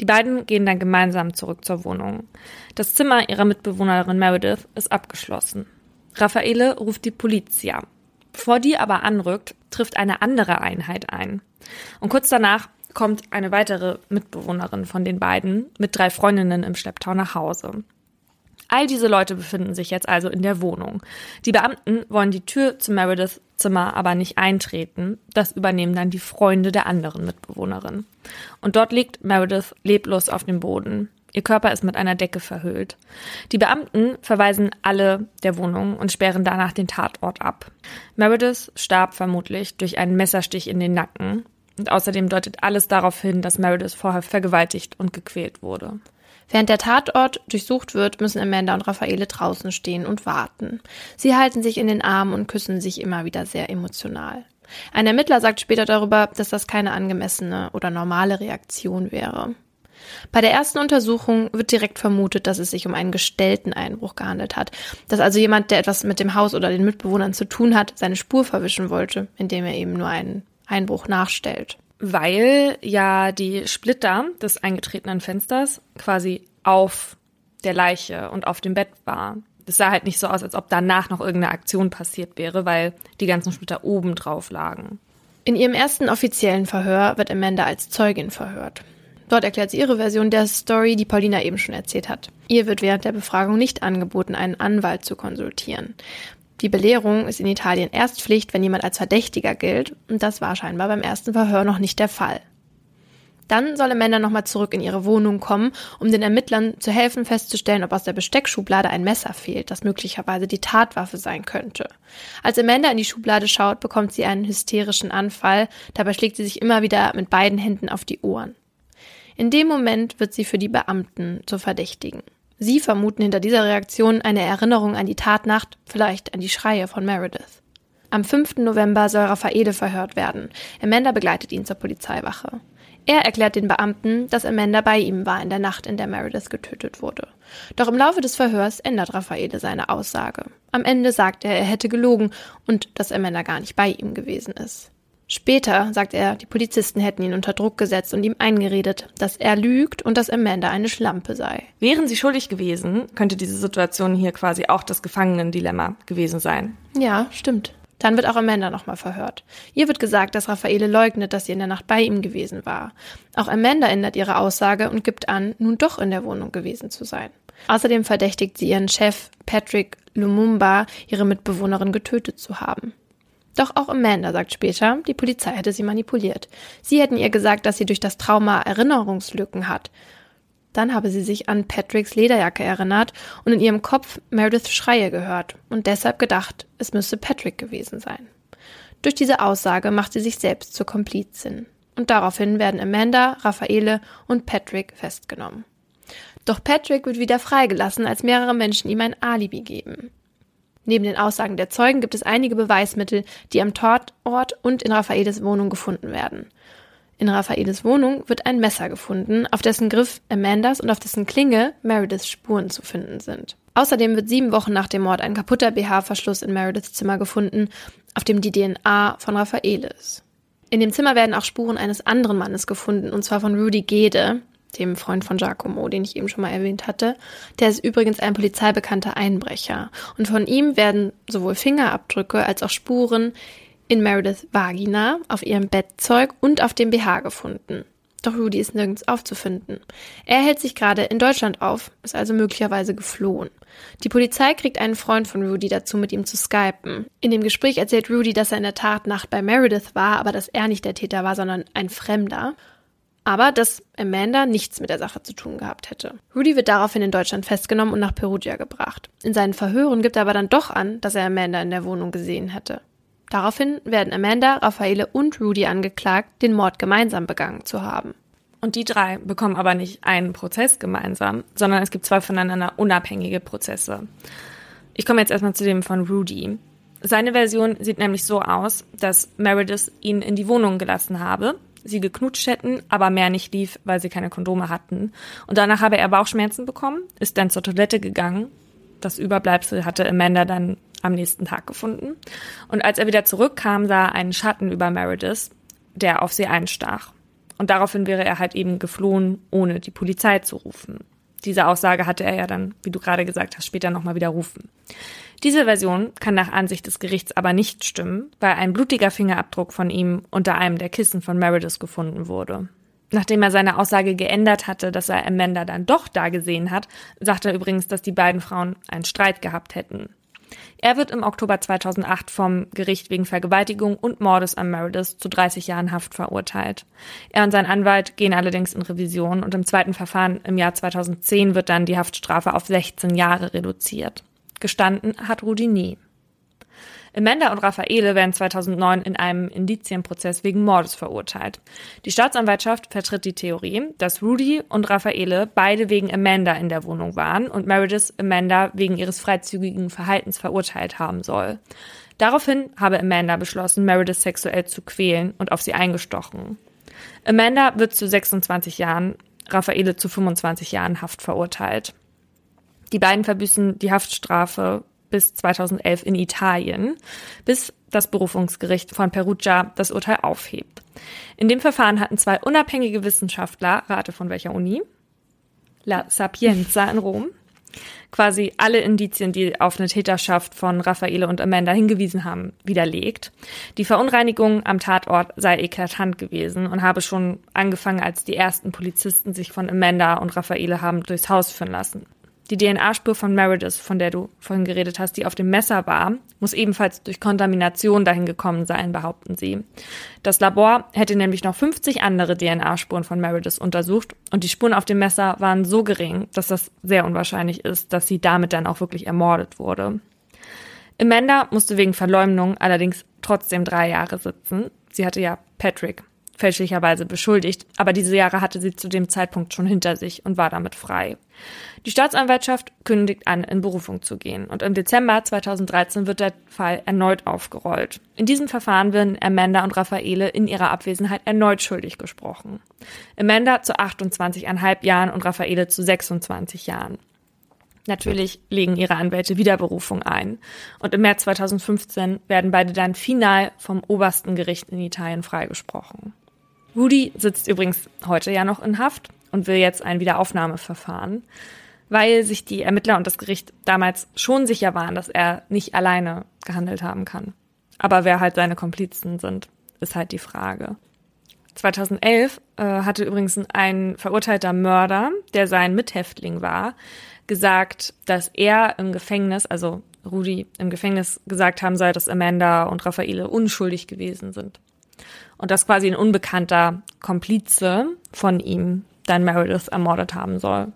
Die beiden gehen dann gemeinsam zurück zur Wohnung. Das Zimmer ihrer Mitbewohnerin Meredith ist abgeschlossen. Raffaele ruft die Polizia. Bevor die aber anrückt, trifft eine andere Einheit ein. Und kurz danach kommt eine weitere Mitbewohnerin von den beiden mit drei Freundinnen im Schlepptau nach Hause. All diese Leute befinden sich jetzt also in der Wohnung. Die Beamten wollen die Tür zu Merediths Zimmer aber nicht eintreten. Das übernehmen dann die Freunde der anderen Mitbewohnerin. Und dort liegt Meredith leblos auf dem Boden. Ihr Körper ist mit einer Decke verhüllt. Die Beamten verweisen alle der Wohnung und sperren danach den Tatort ab. Meredith starb vermutlich durch einen Messerstich in den Nacken. Und außerdem deutet alles darauf hin, dass Meredith vorher vergewaltigt und gequält wurde. Während der Tatort durchsucht wird, müssen Amanda und Raffaele draußen stehen und warten. Sie halten sich in den Armen und küssen sich immer wieder sehr emotional. Ein Ermittler sagt später darüber, dass das keine angemessene oder normale Reaktion wäre. Bei der ersten Untersuchung wird direkt vermutet, dass es sich um einen gestellten Einbruch gehandelt hat, dass also jemand, der etwas mit dem Haus oder den Mitbewohnern zu tun hat, seine Spur verwischen wollte, indem er eben nur einen Einbruch nachstellt. Weil ja die Splitter des eingetretenen Fensters quasi auf der Leiche und auf dem Bett war. Es sah halt nicht so aus, als ob danach noch irgendeine Aktion passiert wäre, weil die ganzen Splitter oben drauf lagen. In ihrem ersten offiziellen Verhör wird Amanda als Zeugin verhört. Dort erklärt sie ihre Version der Story, die Paulina eben schon erzählt hat. Ihr wird während der Befragung nicht angeboten, einen Anwalt zu konsultieren. Die Belehrung ist in Italien erst Pflicht, wenn jemand als Verdächtiger gilt, und das war scheinbar beim ersten Verhör noch nicht der Fall. Dann soll Amanda nochmal zurück in ihre Wohnung kommen, um den Ermittlern zu helfen, festzustellen, ob aus der Besteckschublade ein Messer fehlt, das möglicherweise die Tatwaffe sein könnte. Als Amanda in die Schublade schaut, bekommt sie einen hysterischen Anfall, dabei schlägt sie sich immer wieder mit beiden Händen auf die Ohren. In dem Moment wird sie für die Beamten zur Verdächtigen. Sie vermuten hinter dieser Reaktion eine Erinnerung an die Tatnacht, vielleicht an die Schreie von Meredith. Am 5. November soll Raffaele verhört werden. Amanda begleitet ihn zur Polizeiwache. Er erklärt den Beamten, dass Amanda bei ihm war in der Nacht, in der Meredith getötet wurde. Doch im Laufe des Verhörs ändert Raffaele seine Aussage. Am Ende sagt er, er hätte gelogen und dass Amanda gar nicht bei ihm gewesen ist. Später, sagt er, die Polizisten hätten ihn unter Druck gesetzt und ihm eingeredet, dass er lügt und dass Amanda eine Schlampe sei. Wären sie schuldig gewesen, könnte diese Situation hier quasi auch das Gefangenendilemma gewesen sein. Ja, stimmt. Dann wird auch Amanda nochmal verhört. Ihr wird gesagt, dass Raffaele leugnet, dass sie in der Nacht bei ihm gewesen war. Auch Amanda ändert ihre Aussage und gibt an, nun doch in der Wohnung gewesen zu sein. Außerdem verdächtigt sie ihren Chef Patrick Lumumba, ihre Mitbewohnerin getötet zu haben. Doch auch Amanda sagt später, die Polizei hätte sie manipuliert. Sie hätten ihr gesagt, dass sie durch das Trauma Erinnerungslücken hat. Dann habe sie sich an Patricks Lederjacke erinnert und in ihrem Kopf Merediths Schreie gehört und deshalb gedacht, es müsse Patrick gewesen sein. Durch diese Aussage macht sie sich selbst zur Komplizin. Und daraufhin werden Amanda, Raffaele und Patrick festgenommen. Doch Patrick wird wieder freigelassen, als mehrere Menschen ihm ein Alibi geben. Neben den Aussagen der Zeugen gibt es einige Beweismittel, die am Tatort und in Raffaeles Wohnung gefunden werden. In Raffaeles Wohnung wird ein Messer gefunden, auf dessen Griff Amandas und auf dessen Klinge Merediths Spuren zu finden sind. Außerdem wird sieben Wochen nach dem Mord ein kaputter BH-Verschluss in Merediths Zimmer gefunden, auf dem die DNA von Raffaele ist. In dem Zimmer werden auch Spuren eines anderen Mannes gefunden, und zwar von Rudy Gede. Dem Freund von Giacomo, den ich eben schon mal erwähnt hatte. Der ist übrigens ein polizeibekannter Einbrecher. Und von ihm werden sowohl Fingerabdrücke als auch Spuren in Merediths Vagina, auf ihrem Bettzeug und auf dem BH gefunden. Doch Rudy ist nirgends aufzufinden. Er hält sich gerade in Deutschland auf, ist also möglicherweise geflohen. Die Polizei kriegt einen Freund von Rudy dazu, mit ihm zu skypen. In dem Gespräch erzählt Rudy, dass er in der Tat Nacht bei Meredith war, aber dass er nicht der Täter war, sondern ein Fremder aber dass Amanda nichts mit der Sache zu tun gehabt hätte. Rudy wird daraufhin in Deutschland festgenommen und nach Perugia gebracht. In seinen Verhören gibt er aber dann doch an, dass er Amanda in der Wohnung gesehen hätte. Daraufhin werden Amanda, Raffaele und Rudy angeklagt, den Mord gemeinsam begangen zu haben. Und die drei bekommen aber nicht einen Prozess gemeinsam, sondern es gibt zwei voneinander unabhängige Prozesse. Ich komme jetzt erstmal zu dem von Rudy. Seine Version sieht nämlich so aus, dass Meredith ihn in die Wohnung gelassen habe, sie geknutscht hätten, aber mehr nicht lief, weil sie keine Kondome hatten. Und danach habe er Bauchschmerzen bekommen, ist dann zur Toilette gegangen. Das Überbleibsel hatte Amanda dann am nächsten Tag gefunden. Und als er wieder zurückkam, sah er einen Schatten über Meredith, der auf sie einstach. Und daraufhin wäre er halt eben geflohen, ohne die Polizei zu rufen. Diese Aussage hatte er ja dann, wie du gerade gesagt hast, später nochmal widerrufen. Diese Version kann nach Ansicht des Gerichts aber nicht stimmen, weil ein blutiger Fingerabdruck von ihm unter einem der Kissen von Meredith gefunden wurde. Nachdem er seine Aussage geändert hatte, dass er Amanda dann doch da gesehen hat, sagt er übrigens, dass die beiden Frauen einen Streit gehabt hätten. Er wird im Oktober 2008 vom Gericht wegen Vergewaltigung und Mordes an Meredith zu 30 Jahren Haft verurteilt. Er und sein Anwalt gehen allerdings in Revision und im zweiten Verfahren im Jahr 2010 wird dann die Haftstrafe auf 16 Jahre reduziert. Gestanden hat Rudi nie. Amanda und Raffaele werden 2009 in einem Indizienprozess wegen Mordes verurteilt. Die Staatsanwaltschaft vertritt die Theorie, dass Rudy und Raffaele beide wegen Amanda in der Wohnung waren und Meredith Amanda wegen ihres freizügigen Verhaltens verurteilt haben soll. Daraufhin habe Amanda beschlossen, Meredith sexuell zu quälen und auf sie eingestochen. Amanda wird zu 26 Jahren, Raffaele zu 25 Jahren Haft verurteilt. Die beiden verbüßen die Haftstrafe bis 2011 in Italien, bis das Berufungsgericht von Perugia das Urteil aufhebt. In dem Verfahren hatten zwei unabhängige Wissenschaftler, rate von welcher Uni? La Sapienza in Rom, quasi alle Indizien, die auf eine Täterschaft von Raffaele und Amanda hingewiesen haben, widerlegt. Die Verunreinigung am Tatort sei eklatant gewesen und habe schon angefangen, als die ersten Polizisten sich von Amanda und Raffaele haben durchs Haus führen lassen. Die DNA-Spur von Meredith, von der du vorhin geredet hast, die auf dem Messer war, muss ebenfalls durch Kontamination dahin gekommen sein, behaupten sie. Das Labor hätte nämlich noch 50 andere DNA-Spuren von Meredith untersucht und die Spuren auf dem Messer waren so gering, dass das sehr unwahrscheinlich ist, dass sie damit dann auch wirklich ermordet wurde. Amanda musste wegen Verleumdung allerdings trotzdem drei Jahre sitzen. Sie hatte ja Patrick fälschlicherweise beschuldigt, aber diese Jahre hatte sie zu dem Zeitpunkt schon hinter sich und war damit frei. Die Staatsanwaltschaft kündigt an, in Berufung zu gehen und im Dezember 2013 wird der Fall erneut aufgerollt. In diesem Verfahren werden Amanda und Raffaele in ihrer Abwesenheit erneut schuldig gesprochen. Amanda zu 28,5 Jahren und Raffaele zu 26 Jahren. Natürlich legen ihre Anwälte Wiederberufung ein. Und im März 2015 werden beide dann final vom obersten Gericht in Italien freigesprochen. Rudy sitzt übrigens heute ja noch in Haft und will jetzt ein Wiederaufnahmeverfahren, weil sich die Ermittler und das Gericht damals schon sicher waren, dass er nicht alleine gehandelt haben kann. Aber wer halt seine Komplizen sind, ist halt die Frage. 2011 äh, hatte übrigens ein verurteilter Mörder, der sein Mithäftling war, gesagt, dass er im Gefängnis, also Rudi im Gefängnis gesagt haben soll, dass Amanda und Raffaele unschuldig gewesen sind und dass quasi ein unbekannter Komplize von ihm dann Meredith ermordet haben soll.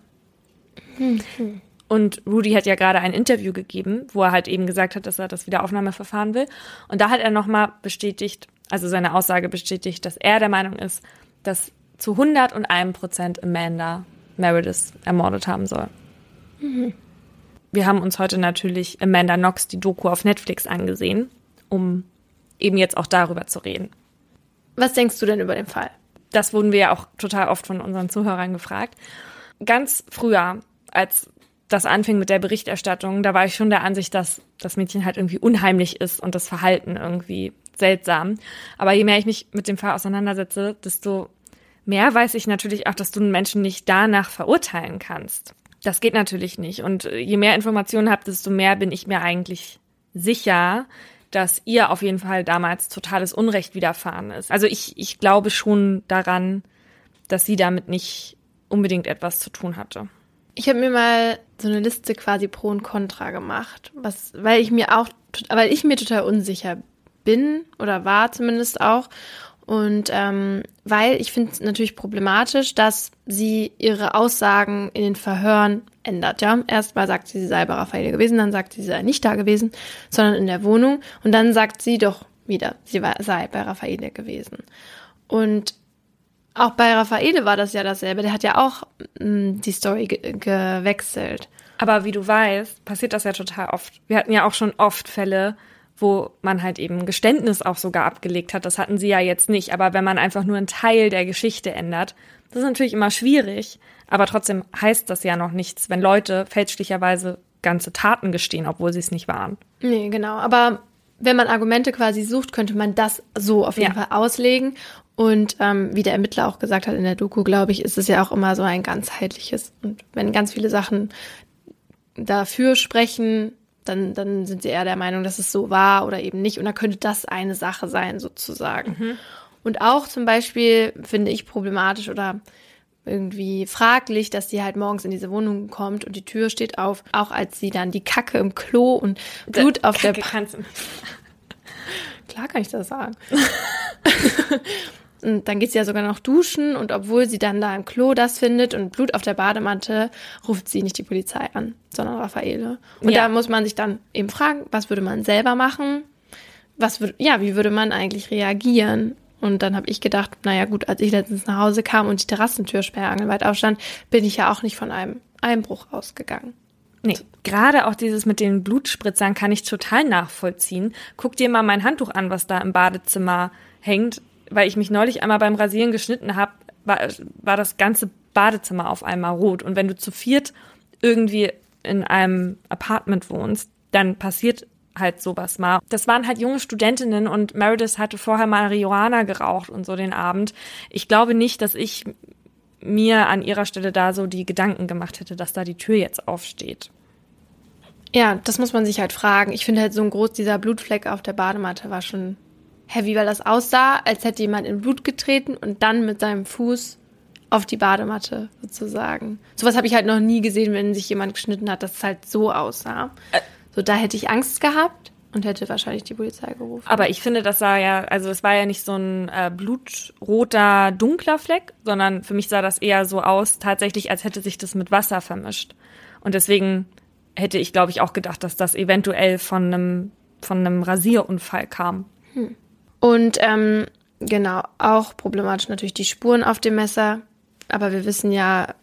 Und Rudy hat ja gerade ein Interview gegeben, wo er halt eben gesagt hat, dass er das Wiederaufnahmeverfahren will. Und da hat er nochmal bestätigt, also seine Aussage bestätigt, dass er der Meinung ist, dass zu 101 Prozent Amanda Meredith ermordet haben soll. Wir haben uns heute natürlich Amanda Knox, die Doku auf Netflix angesehen, um eben jetzt auch darüber zu reden. Was denkst du denn über den Fall? Das wurden wir ja auch total oft von unseren Zuhörern gefragt. Ganz früher, als das anfing mit der Berichterstattung, da war ich schon der Ansicht, dass das Mädchen halt irgendwie unheimlich ist und das Verhalten irgendwie seltsam. Aber je mehr ich mich mit dem Fall auseinandersetze, desto mehr weiß ich natürlich auch, dass du einen Menschen nicht danach verurteilen kannst. Das geht natürlich nicht. Und je mehr Informationen habt, desto mehr bin ich mir eigentlich sicher, dass ihr auf jeden Fall damals totales Unrecht widerfahren ist. Also ich, ich glaube schon daran, dass sie damit nicht unbedingt etwas zu tun hatte. Ich habe mir mal so eine Liste quasi pro und contra gemacht, was, weil ich mir auch, weil ich mir total unsicher bin oder war zumindest auch. Und ähm, weil ich finde es natürlich problematisch, dass sie ihre Aussagen in den Verhören ändert. Ja, erstmal sagt sie, sie sei bei Raffaele gewesen, dann sagt sie, sie sei nicht da gewesen, sondern in der Wohnung. Und dann sagt sie doch wieder, sie war, sei bei Raffaele gewesen. Und auch bei Raffaele war das ja dasselbe. Der hat ja auch mh, mm, die Story ge gewechselt. Aber wie du weißt, passiert das ja total oft. Wir hatten ja auch schon oft Fälle, wo man halt eben Geständnis auch sogar abgelegt hat. Das hatten sie ja jetzt nicht. Aber wenn man einfach nur einen Teil der Geschichte ändert, das ist natürlich immer schwierig. Aber trotzdem heißt das ja noch nichts, wenn Leute fälschlicherweise ganze Taten gestehen, obwohl sie es nicht waren. Nee, genau. Aber wenn man Argumente quasi sucht, könnte man das so auf jeden ja. Fall auslegen. Und ähm, wie der Ermittler auch gesagt hat in der Doku, glaube ich, ist es ja auch immer so ein ganzheitliches. Und wenn ganz viele Sachen dafür sprechen, dann, dann sind sie eher der Meinung, dass es so war oder eben nicht. Und dann könnte das eine Sache sein, sozusagen. Mhm. Und auch zum Beispiel finde ich problematisch oder irgendwie fraglich, dass sie halt morgens in diese Wohnung kommt und die Tür steht auf, auch als sie dann die Kacke im Klo und Blut auf Kacke der du Klar kann ich das sagen. Und dann geht sie ja sogar noch duschen und obwohl sie dann da im Klo das findet und Blut auf der Badematte, ruft sie nicht die Polizei an, sondern Raffaele. Und ja. da muss man sich dann eben fragen, was würde man selber machen? Was würde, ja, wie würde man eigentlich reagieren? Und dann habe ich gedacht, naja gut, als ich letztens nach Hause kam und die Terrassentür sperrangelweit aufstand, bin ich ja auch nicht von einem Einbruch ausgegangen. Nee, gerade auch dieses mit den Blutspritzern kann ich total nachvollziehen. Guck dir mal mein Handtuch an, was da im Badezimmer hängt weil ich mich neulich einmal beim Rasieren geschnitten habe, war, war das ganze Badezimmer auf einmal rot. Und wenn du zu viert irgendwie in einem Apartment wohnst, dann passiert halt sowas mal. Das waren halt junge Studentinnen und Meredith hatte vorher Marihuana geraucht und so den Abend. Ich glaube nicht, dass ich mir an ihrer Stelle da so die Gedanken gemacht hätte, dass da die Tür jetzt aufsteht. Ja, das muss man sich halt fragen. Ich finde halt so ein groß, dieser Blutfleck auf der Badematte war schon heavy, weil das aussah, als hätte jemand in Blut getreten und dann mit seinem Fuß auf die Badematte sozusagen. Sowas habe ich halt noch nie gesehen, wenn sich jemand geschnitten hat, dass es halt so aussah. So, da hätte ich Angst gehabt und hätte wahrscheinlich die Polizei gerufen. Aber ich finde, das sah ja, also es war ja nicht so ein äh, blutroter, dunkler Fleck, sondern für mich sah das eher so aus, tatsächlich, als hätte sich das mit Wasser vermischt. Und deswegen hätte ich, glaube ich, auch gedacht, dass das eventuell von einem, von einem Rasierunfall kam. Hm. Und ähm, genau, auch problematisch natürlich die Spuren auf dem Messer. Aber wir wissen ja,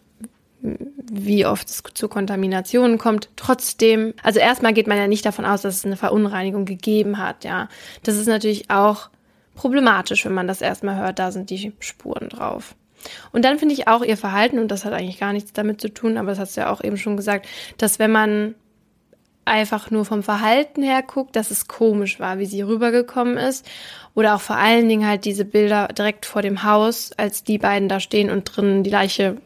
wie oft es zu Kontaminationen kommt. Trotzdem, also erstmal geht man ja nicht davon aus, dass es eine Verunreinigung gegeben hat, ja. Das ist natürlich auch problematisch, wenn man das erstmal hört, da sind die Spuren drauf. Und dann finde ich auch ihr Verhalten, und das hat eigentlich gar nichts damit zu tun, aber das hast du ja auch eben schon gesagt, dass wenn man einfach nur vom Verhalten her guckt, dass es komisch war, wie sie rübergekommen ist. Oder auch vor allen Dingen halt diese Bilder direkt vor dem Haus, als die beiden da stehen und drinnen die Leiche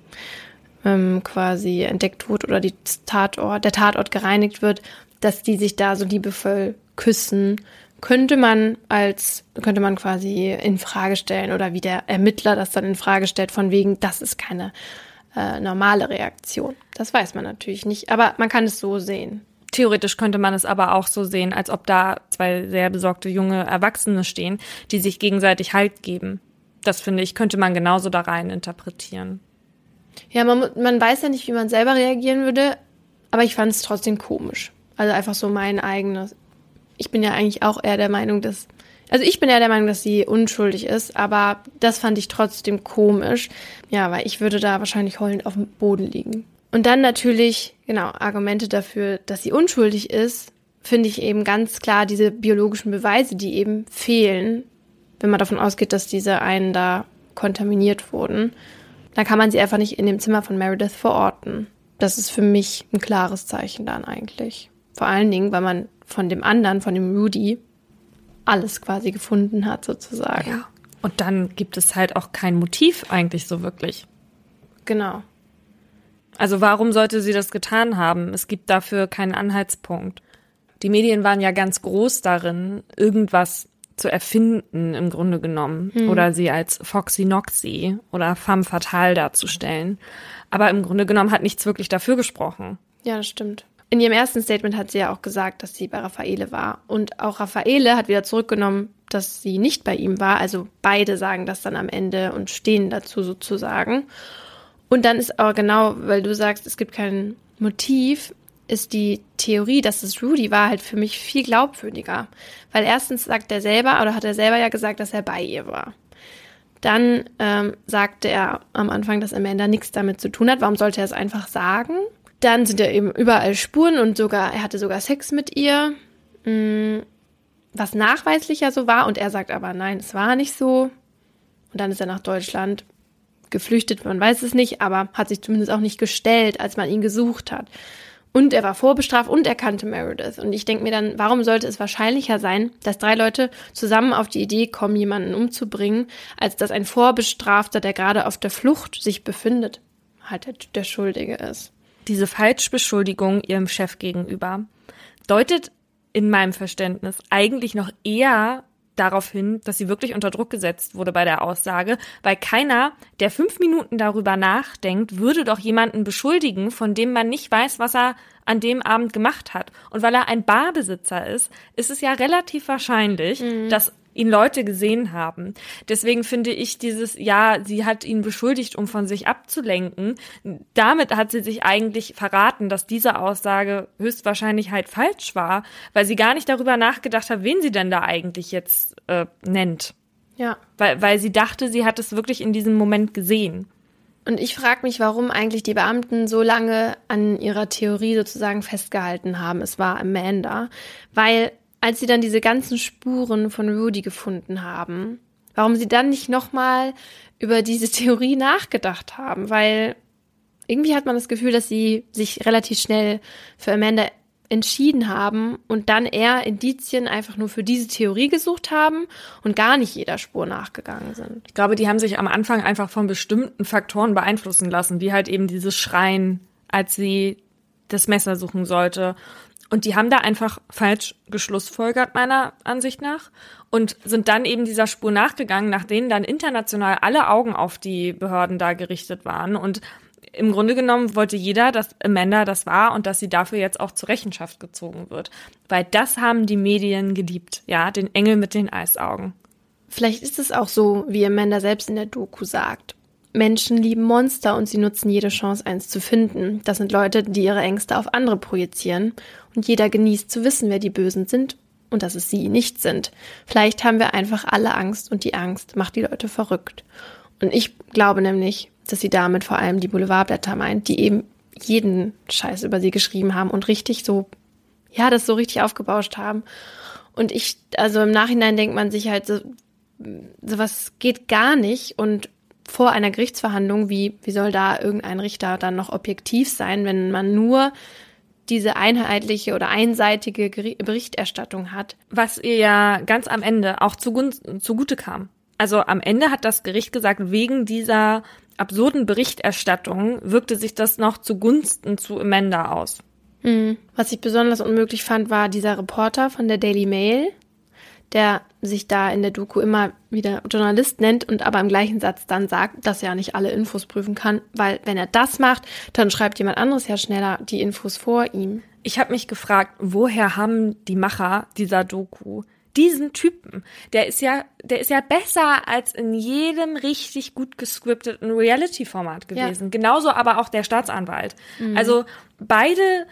ähm, quasi entdeckt wird oder die Tatort, der Tatort gereinigt wird, dass die sich da so liebevoll küssen, könnte man als, könnte man quasi in Frage stellen oder wie der Ermittler das dann in Frage stellt, von wegen, das ist keine äh, normale Reaktion. Das weiß man natürlich nicht, aber man kann es so sehen. Theoretisch könnte man es aber auch so sehen, als ob da zwei sehr besorgte junge Erwachsene stehen, die sich gegenseitig Halt geben. Das finde ich, könnte man genauso da rein interpretieren. Ja, man, man weiß ja nicht, wie man selber reagieren würde, aber ich fand es trotzdem komisch. Also einfach so mein eigenes. Ich bin ja eigentlich auch eher der Meinung, dass. Also ich bin ja der Meinung, dass sie unschuldig ist, aber das fand ich trotzdem komisch. Ja, weil ich würde da wahrscheinlich heulend auf dem Boden liegen. Und dann natürlich, genau, Argumente dafür, dass sie unschuldig ist, finde ich eben ganz klar diese biologischen Beweise, die eben fehlen, wenn man davon ausgeht, dass diese einen da kontaminiert wurden. Da kann man sie einfach nicht in dem Zimmer von Meredith verorten. Das ist für mich ein klares Zeichen dann eigentlich. Vor allen Dingen, weil man von dem anderen, von dem Rudy, alles quasi gefunden hat sozusagen. Ja. Und dann gibt es halt auch kein Motiv eigentlich so wirklich. Genau. Also warum sollte sie das getan haben? Es gibt dafür keinen Anhaltspunkt. Die Medien waren ja ganz groß darin, irgendwas zu erfinden, im Grunde genommen. Hm. Oder sie als Foxy Noxy oder Femme Fatale darzustellen. Aber im Grunde genommen hat nichts wirklich dafür gesprochen. Ja, das stimmt. In ihrem ersten Statement hat sie ja auch gesagt, dass sie bei Raffaele war. Und auch Raffaele hat wieder zurückgenommen, dass sie nicht bei ihm war. Also beide sagen das dann am Ende und stehen dazu sozusagen. Und dann ist aber genau, weil du sagst, es gibt kein Motiv, ist die Theorie, dass es Rudy war, halt für mich viel glaubwürdiger. Weil erstens sagt er selber, oder hat er selber ja gesagt, dass er bei ihr war. Dann ähm, sagte er am Anfang, dass Amanda nichts damit zu tun hat. Warum sollte er es einfach sagen? Dann sind ja eben überall Spuren und sogar, er hatte sogar Sex mit ihr, mh, mm, was nachweislicher so war. Und er sagt aber, nein, es war nicht so. Und dann ist er nach Deutschland geflüchtet, man weiß es nicht, aber hat sich zumindest auch nicht gestellt, als man ihn gesucht hat. Und er war vorbestraft und er kannte Meredith. Und ich denke mir dann, warum sollte es wahrscheinlicher sein, dass drei Leute zusammen auf die Idee kommen, jemanden umzubringen, als dass ein Vorbestrafter, der gerade auf der Flucht sich befindet, halt der, Schuldige ist. Diese Falschbeschuldigung ihrem Chef gegenüber deutet in meinem Verständnis eigentlich noch eher darauf hin, dass sie wirklich unter Druck gesetzt wurde bei der Aussage, weil keiner, der fünf Minuten darüber nachdenkt, würde doch jemanden beschuldigen, von dem man nicht weiß, was er an dem Abend gemacht hat. Und weil er ein Barbesitzer ist, ist es ja relativ wahrscheinlich, mhm. dass ihn Leute gesehen haben. Deswegen finde ich dieses, ja, sie hat ihn beschuldigt, um von sich abzulenken. Damit hat sie sich eigentlich verraten, dass diese Aussage höchstwahrscheinlich halt falsch war, weil sie gar nicht darüber nachgedacht hat, wen sie denn da eigentlich jetzt äh, nennt. Ja. Weil, weil sie dachte, sie hat es wirklich in diesem Moment gesehen. Und ich frage mich, warum eigentlich die Beamten so lange an ihrer Theorie sozusagen festgehalten haben. Es war Amanda. Weil als sie dann diese ganzen Spuren von Rudy gefunden haben, warum sie dann nicht nochmal über diese Theorie nachgedacht haben, weil irgendwie hat man das Gefühl, dass sie sich relativ schnell für Amanda entschieden haben und dann eher Indizien einfach nur für diese Theorie gesucht haben und gar nicht jeder Spur nachgegangen sind. Ich glaube, die haben sich am Anfang einfach von bestimmten Faktoren beeinflussen lassen, wie halt eben dieses Schreien, als sie das Messer suchen sollte und die haben da einfach falsch geschlussfolgert, meiner Ansicht nach, und sind dann eben dieser Spur nachgegangen, nach denen dann international alle Augen auf die Behörden da gerichtet waren. Und im Grunde genommen wollte jeder, dass Amanda das war und dass sie dafür jetzt auch zur Rechenschaft gezogen wird. Weil das haben die Medien geliebt, ja, den Engel mit den Eisaugen. Vielleicht ist es auch so, wie Amanda selbst in der Doku sagt. Menschen lieben Monster und sie nutzen jede Chance, eins zu finden. Das sind Leute, die ihre Ängste auf andere projizieren. Und jeder genießt zu wissen, wer die Bösen sind und dass es sie nicht sind. Vielleicht haben wir einfach alle Angst und die Angst macht die Leute verrückt. Und ich glaube nämlich, dass sie damit vor allem die Boulevardblätter meint, die eben jeden Scheiß über sie geschrieben haben und richtig so, ja, das so richtig aufgebauscht haben. Und ich, also im Nachhinein denkt man sich halt so, sowas geht gar nicht und vor einer Gerichtsverhandlung, wie, wie soll da irgendein Richter dann noch objektiv sein, wenn man nur diese einheitliche oder einseitige Berichterstattung hat. Was ihr ja ganz am Ende auch zugute kam. Also am Ende hat das Gericht gesagt, wegen dieser absurden Berichterstattung wirkte sich das noch zugunsten zu Amanda aus. Mhm. Was ich besonders unmöglich fand, war dieser Reporter von der Daily Mail, der sich da in der Doku immer wieder Journalist nennt und aber im gleichen Satz dann sagt, dass er nicht alle Infos prüfen kann, weil wenn er das macht, dann schreibt jemand anderes ja schneller die Infos vor ihm. Ich habe mich gefragt, woher haben die Macher dieser Doku diesen Typen? Der ist ja, der ist ja besser als in jedem richtig gut gescripteten Reality-Format gewesen. Ja. Genauso aber auch der Staatsanwalt. Mhm. Also beide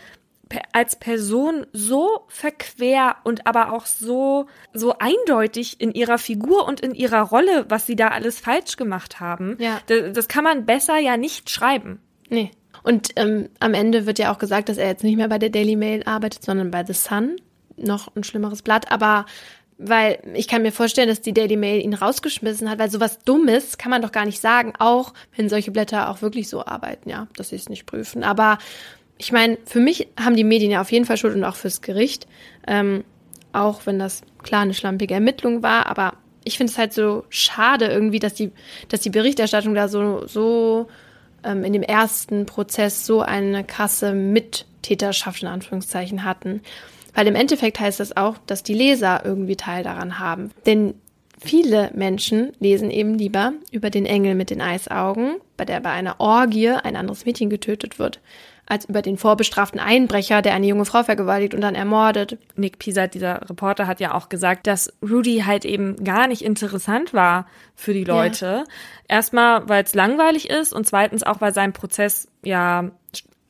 als Person so verquer und aber auch so, so eindeutig in ihrer Figur und in ihrer Rolle, was sie da alles falsch gemacht haben. Ja. Das, das kann man besser ja nicht schreiben. Nee. Und ähm, am Ende wird ja auch gesagt, dass er jetzt nicht mehr bei der Daily Mail arbeitet, sondern bei The Sun. Noch ein schlimmeres Blatt, aber weil ich kann mir vorstellen, dass die Daily Mail ihn rausgeschmissen hat, weil sowas Dummes kann man doch gar nicht sagen, auch wenn solche Blätter auch wirklich so arbeiten, ja, dass sie es nicht prüfen. Aber ich meine, für mich haben die Medien ja auf jeden Fall Schuld und auch fürs Gericht. Ähm, auch wenn das klar eine schlampige Ermittlung war, aber ich finde es halt so schade irgendwie, dass die, dass die Berichterstattung da so, so ähm, in dem ersten Prozess so eine krasse Mittäterschaft in Anführungszeichen hatten. Weil im Endeffekt heißt das auch, dass die Leser irgendwie Teil daran haben. Denn viele Menschen lesen eben lieber über den Engel mit den Eisaugen, bei der bei einer Orgie ein anderes Mädchen getötet wird, als über den vorbestraften Einbrecher, der eine junge Frau vergewaltigt und dann ermordet. Nick Piesert, dieser Reporter, hat ja auch gesagt, dass Rudy halt eben gar nicht interessant war für die Leute. Ja. Erstmal, weil es langweilig ist und zweitens auch, weil sein Prozess ja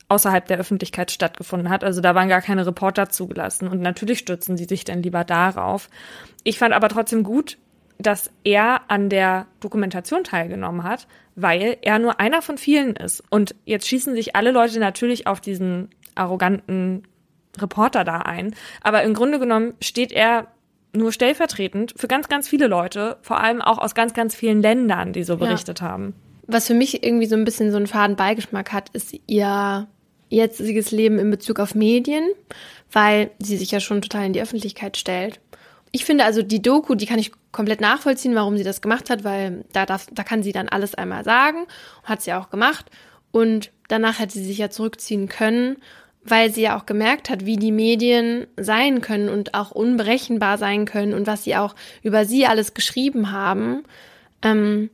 außerhalb der Öffentlichkeit stattgefunden hat. Also da waren gar keine Reporter zugelassen. Und natürlich stürzen sie sich dann lieber darauf. Ich fand aber trotzdem gut, dass er an der Dokumentation teilgenommen hat, weil er nur einer von vielen ist. Und jetzt schießen sich alle Leute natürlich auf diesen arroganten Reporter da ein. Aber im Grunde genommen steht er nur stellvertretend für ganz, ganz viele Leute, vor allem auch aus ganz, ganz vielen Ländern, die so berichtet ja. haben. Was für mich irgendwie so ein bisschen so einen faden Beigeschmack hat, ist ihr jetziges Leben in Bezug auf Medien, weil sie sich ja schon total in die Öffentlichkeit stellt. Ich finde also die Doku, die kann ich komplett nachvollziehen, warum sie das gemacht hat, weil da, darf, da kann sie dann alles einmal sagen. Hat sie auch gemacht. Und danach hätte sie sich ja zurückziehen können, weil sie ja auch gemerkt hat, wie die Medien sein können und auch unberechenbar sein können und was sie auch über sie alles geschrieben haben. Ähm,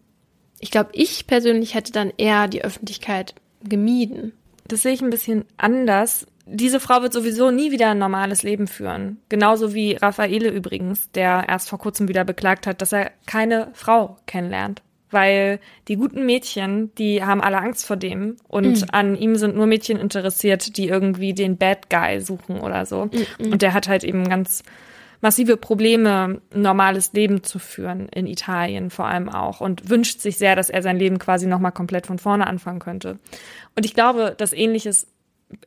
ich glaube, ich persönlich hätte dann eher die Öffentlichkeit gemieden. Das sehe ich ein bisschen anders diese Frau wird sowieso nie wieder ein normales Leben führen. Genauso wie Raffaele übrigens, der erst vor kurzem wieder beklagt hat, dass er keine Frau kennenlernt. Weil die guten Mädchen, die haben alle Angst vor dem und mhm. an ihm sind nur Mädchen interessiert, die irgendwie den Bad Guy suchen oder so. Mhm. Und der hat halt eben ganz massive Probleme, ein normales Leben zu führen, in Italien vor allem auch, und wünscht sich sehr, dass er sein Leben quasi nochmal komplett von vorne anfangen könnte. Und ich glaube, dass ähnliches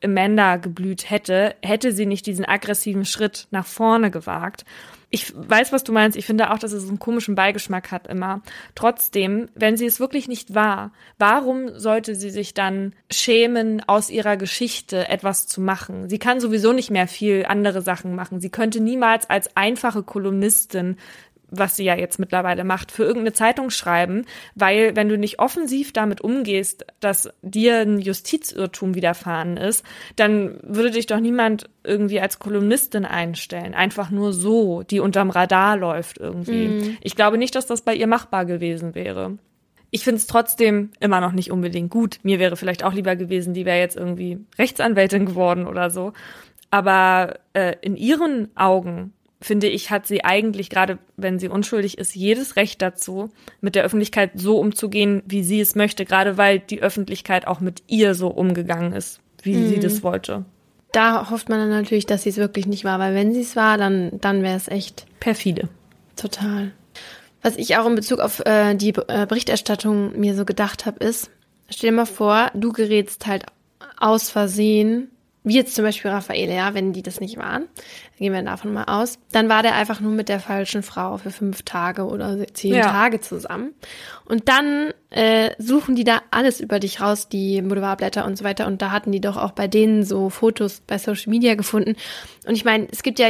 Amanda geblüht hätte, hätte sie nicht diesen aggressiven Schritt nach vorne gewagt. Ich weiß, was du meinst. Ich finde auch, dass es einen komischen Beigeschmack hat immer. Trotzdem, wenn sie es wirklich nicht war, warum sollte sie sich dann schämen, aus ihrer Geschichte etwas zu machen? Sie kann sowieso nicht mehr viel andere Sachen machen. Sie könnte niemals als einfache Kolumnistin was sie ja jetzt mittlerweile macht, für irgendeine Zeitung schreiben, weil wenn du nicht offensiv damit umgehst, dass dir ein Justizirrtum widerfahren ist, dann würde dich doch niemand irgendwie als Kolumnistin einstellen. Einfach nur so, die unterm Radar läuft irgendwie. Mhm. Ich glaube nicht, dass das bei ihr machbar gewesen wäre. Ich finde es trotzdem immer noch nicht unbedingt gut. Mir wäre vielleicht auch lieber gewesen, die wäre jetzt irgendwie Rechtsanwältin geworden oder so. Aber äh, in ihren Augen finde ich, hat sie eigentlich, gerade wenn sie unschuldig ist, jedes Recht dazu, mit der Öffentlichkeit so umzugehen, wie sie es möchte, gerade weil die Öffentlichkeit auch mit ihr so umgegangen ist, wie mhm. sie das wollte. Da hofft man dann natürlich, dass sie es wirklich nicht war, weil wenn sie es war, dann, dann wäre es echt perfide. Total. Was ich auch in Bezug auf äh, die äh, Berichterstattung mir so gedacht habe, ist, stell dir mal vor, du gerätst halt aus Versehen wie jetzt zum Beispiel Raffaele, ja, wenn die das nicht waren, gehen wir davon mal aus, dann war der einfach nur mit der falschen Frau für fünf Tage oder zehn ja. Tage zusammen. Und dann äh, suchen die da alles über dich raus, die Boulevardblätter und so weiter. Und da hatten die doch auch bei denen so Fotos bei Social Media gefunden. Und ich meine, es gibt ja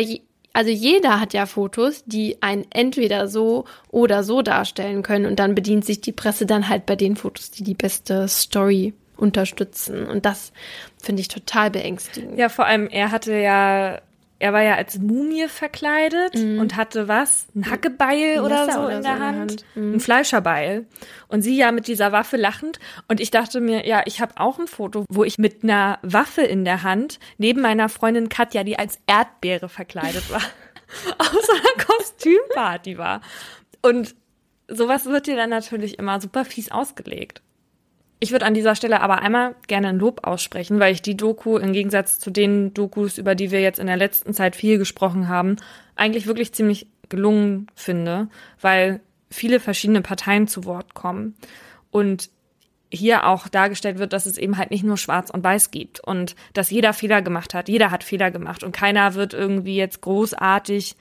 also jeder hat ja Fotos, die einen entweder so oder so darstellen können und dann bedient sich die Presse dann halt bei den Fotos, die die beste Story unterstützen. Und das finde ich total beängstigend. Ja, vor allem, er hatte ja, er war ja als Mumie verkleidet mhm. und hatte was? Ein Hackebeil oder so oder in der so Hand. Hand. Mhm. Ein Fleischerbeil. Und sie ja mit dieser Waffe lachend. Und ich dachte mir, ja, ich habe auch ein Foto, wo ich mit einer Waffe in der Hand neben meiner Freundin Katja, die als Erdbeere verkleidet war, auf so einer Kostümparty war. Und sowas wird dir dann natürlich immer super fies ausgelegt. Ich würde an dieser Stelle aber einmal gerne ein Lob aussprechen, weil ich die Doku im Gegensatz zu den Dokus, über die wir jetzt in der letzten Zeit viel gesprochen haben, eigentlich wirklich ziemlich gelungen finde, weil viele verschiedene Parteien zu Wort kommen und hier auch dargestellt wird, dass es eben halt nicht nur schwarz und weiß gibt und dass jeder Fehler gemacht hat. Jeder hat Fehler gemacht und keiner wird irgendwie jetzt großartig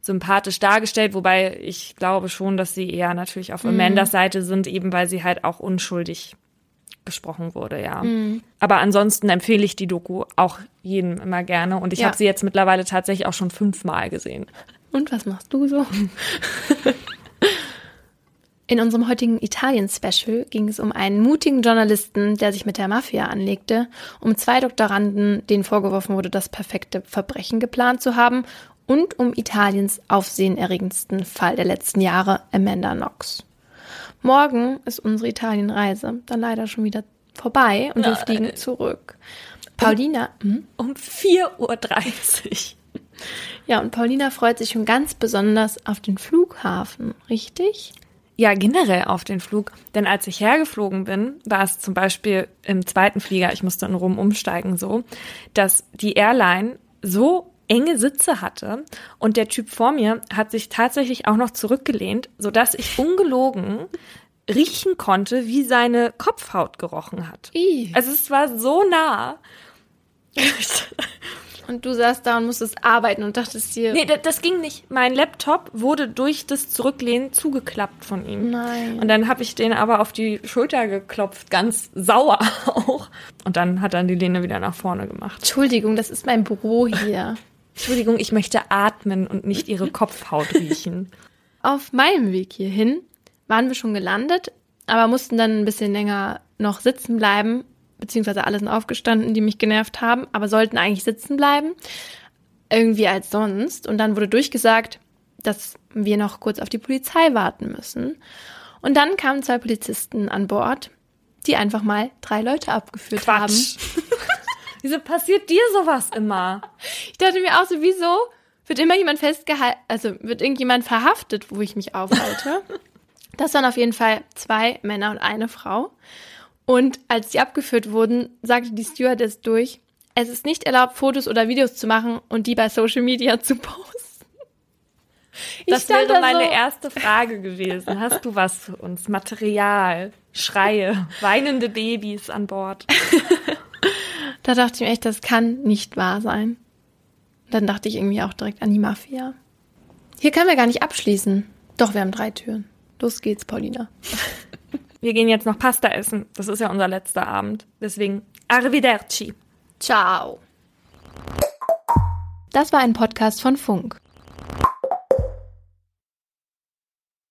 sympathisch dargestellt, wobei ich glaube schon, dass sie eher natürlich auf mhm. Amandas Seite sind, eben weil sie halt auch unschuldig gesprochen wurde, ja. Mhm. Aber ansonsten empfehle ich die Doku auch jedem immer gerne und ich ja. habe sie jetzt mittlerweile tatsächlich auch schon fünfmal gesehen. Und was machst du so? In unserem heutigen Italien-Special ging es um einen mutigen Journalisten, der sich mit der Mafia anlegte, um zwei Doktoranden, denen vorgeworfen wurde, das perfekte Verbrechen geplant zu haben, und um Italiens aufsehenerregendsten Fall der letzten Jahre, Amanda Knox. Morgen ist unsere Italienreise dann leider schon wieder vorbei und wir fliegen zurück. Paulina, hm? Um 4.30 Uhr. Ja, und Paulina freut sich schon ganz besonders auf den Flughafen, richtig? Ja, generell auf den Flug. Denn als ich hergeflogen bin, war es zum Beispiel im zweiten Flieger, ich musste in Rom umsteigen, so, dass die Airline so enge Sitze hatte und der Typ vor mir hat sich tatsächlich auch noch zurückgelehnt, sodass ich ungelogen riechen konnte, wie seine Kopfhaut gerochen hat. I. Also es war so nah. Und du saßt da und musstest arbeiten und dachtest dir, Nee, das, das ging nicht. Mein Laptop wurde durch das Zurücklehnen zugeklappt von ihm. Nein. Und dann habe ich den aber auf die Schulter geklopft, ganz sauer auch. Und dann hat er die Lehne wieder nach vorne gemacht. Entschuldigung, das ist mein Büro hier. Entschuldigung, ich möchte atmen und nicht ihre Kopfhaut riechen. Auf meinem Weg hierhin waren wir schon gelandet, aber mussten dann ein bisschen länger noch sitzen bleiben, beziehungsweise alle sind aufgestanden, die mich genervt haben, aber sollten eigentlich sitzen bleiben, irgendwie als sonst. Und dann wurde durchgesagt, dass wir noch kurz auf die Polizei warten müssen. Und dann kamen zwei Polizisten an Bord, die einfach mal drei Leute abgeführt haben. Wieso passiert dir sowas immer? Ich dachte mir auch so, wieso wird immer jemand festgehalten, also wird irgendjemand verhaftet, wo ich mich aufhalte? Das waren auf jeden Fall zwei Männer und eine Frau. Und als die abgeführt wurden, sagte die Stewardess durch, es ist nicht erlaubt, Fotos oder Videos zu machen und die bei Social Media zu posten. Das wäre da meine so, erste Frage gewesen. Hast du was für uns? Material, Schreie, weinende Babys an Bord. Da dachte ich mir echt, das kann nicht wahr sein. Dann dachte ich irgendwie auch direkt an die Mafia. Hier können wir gar nicht abschließen. Doch, wir haben drei Türen. Los geht's, Paulina. Wir gehen jetzt noch Pasta essen. Das ist ja unser letzter Abend. Deswegen arrivederci. Ciao. Das war ein Podcast von Funk.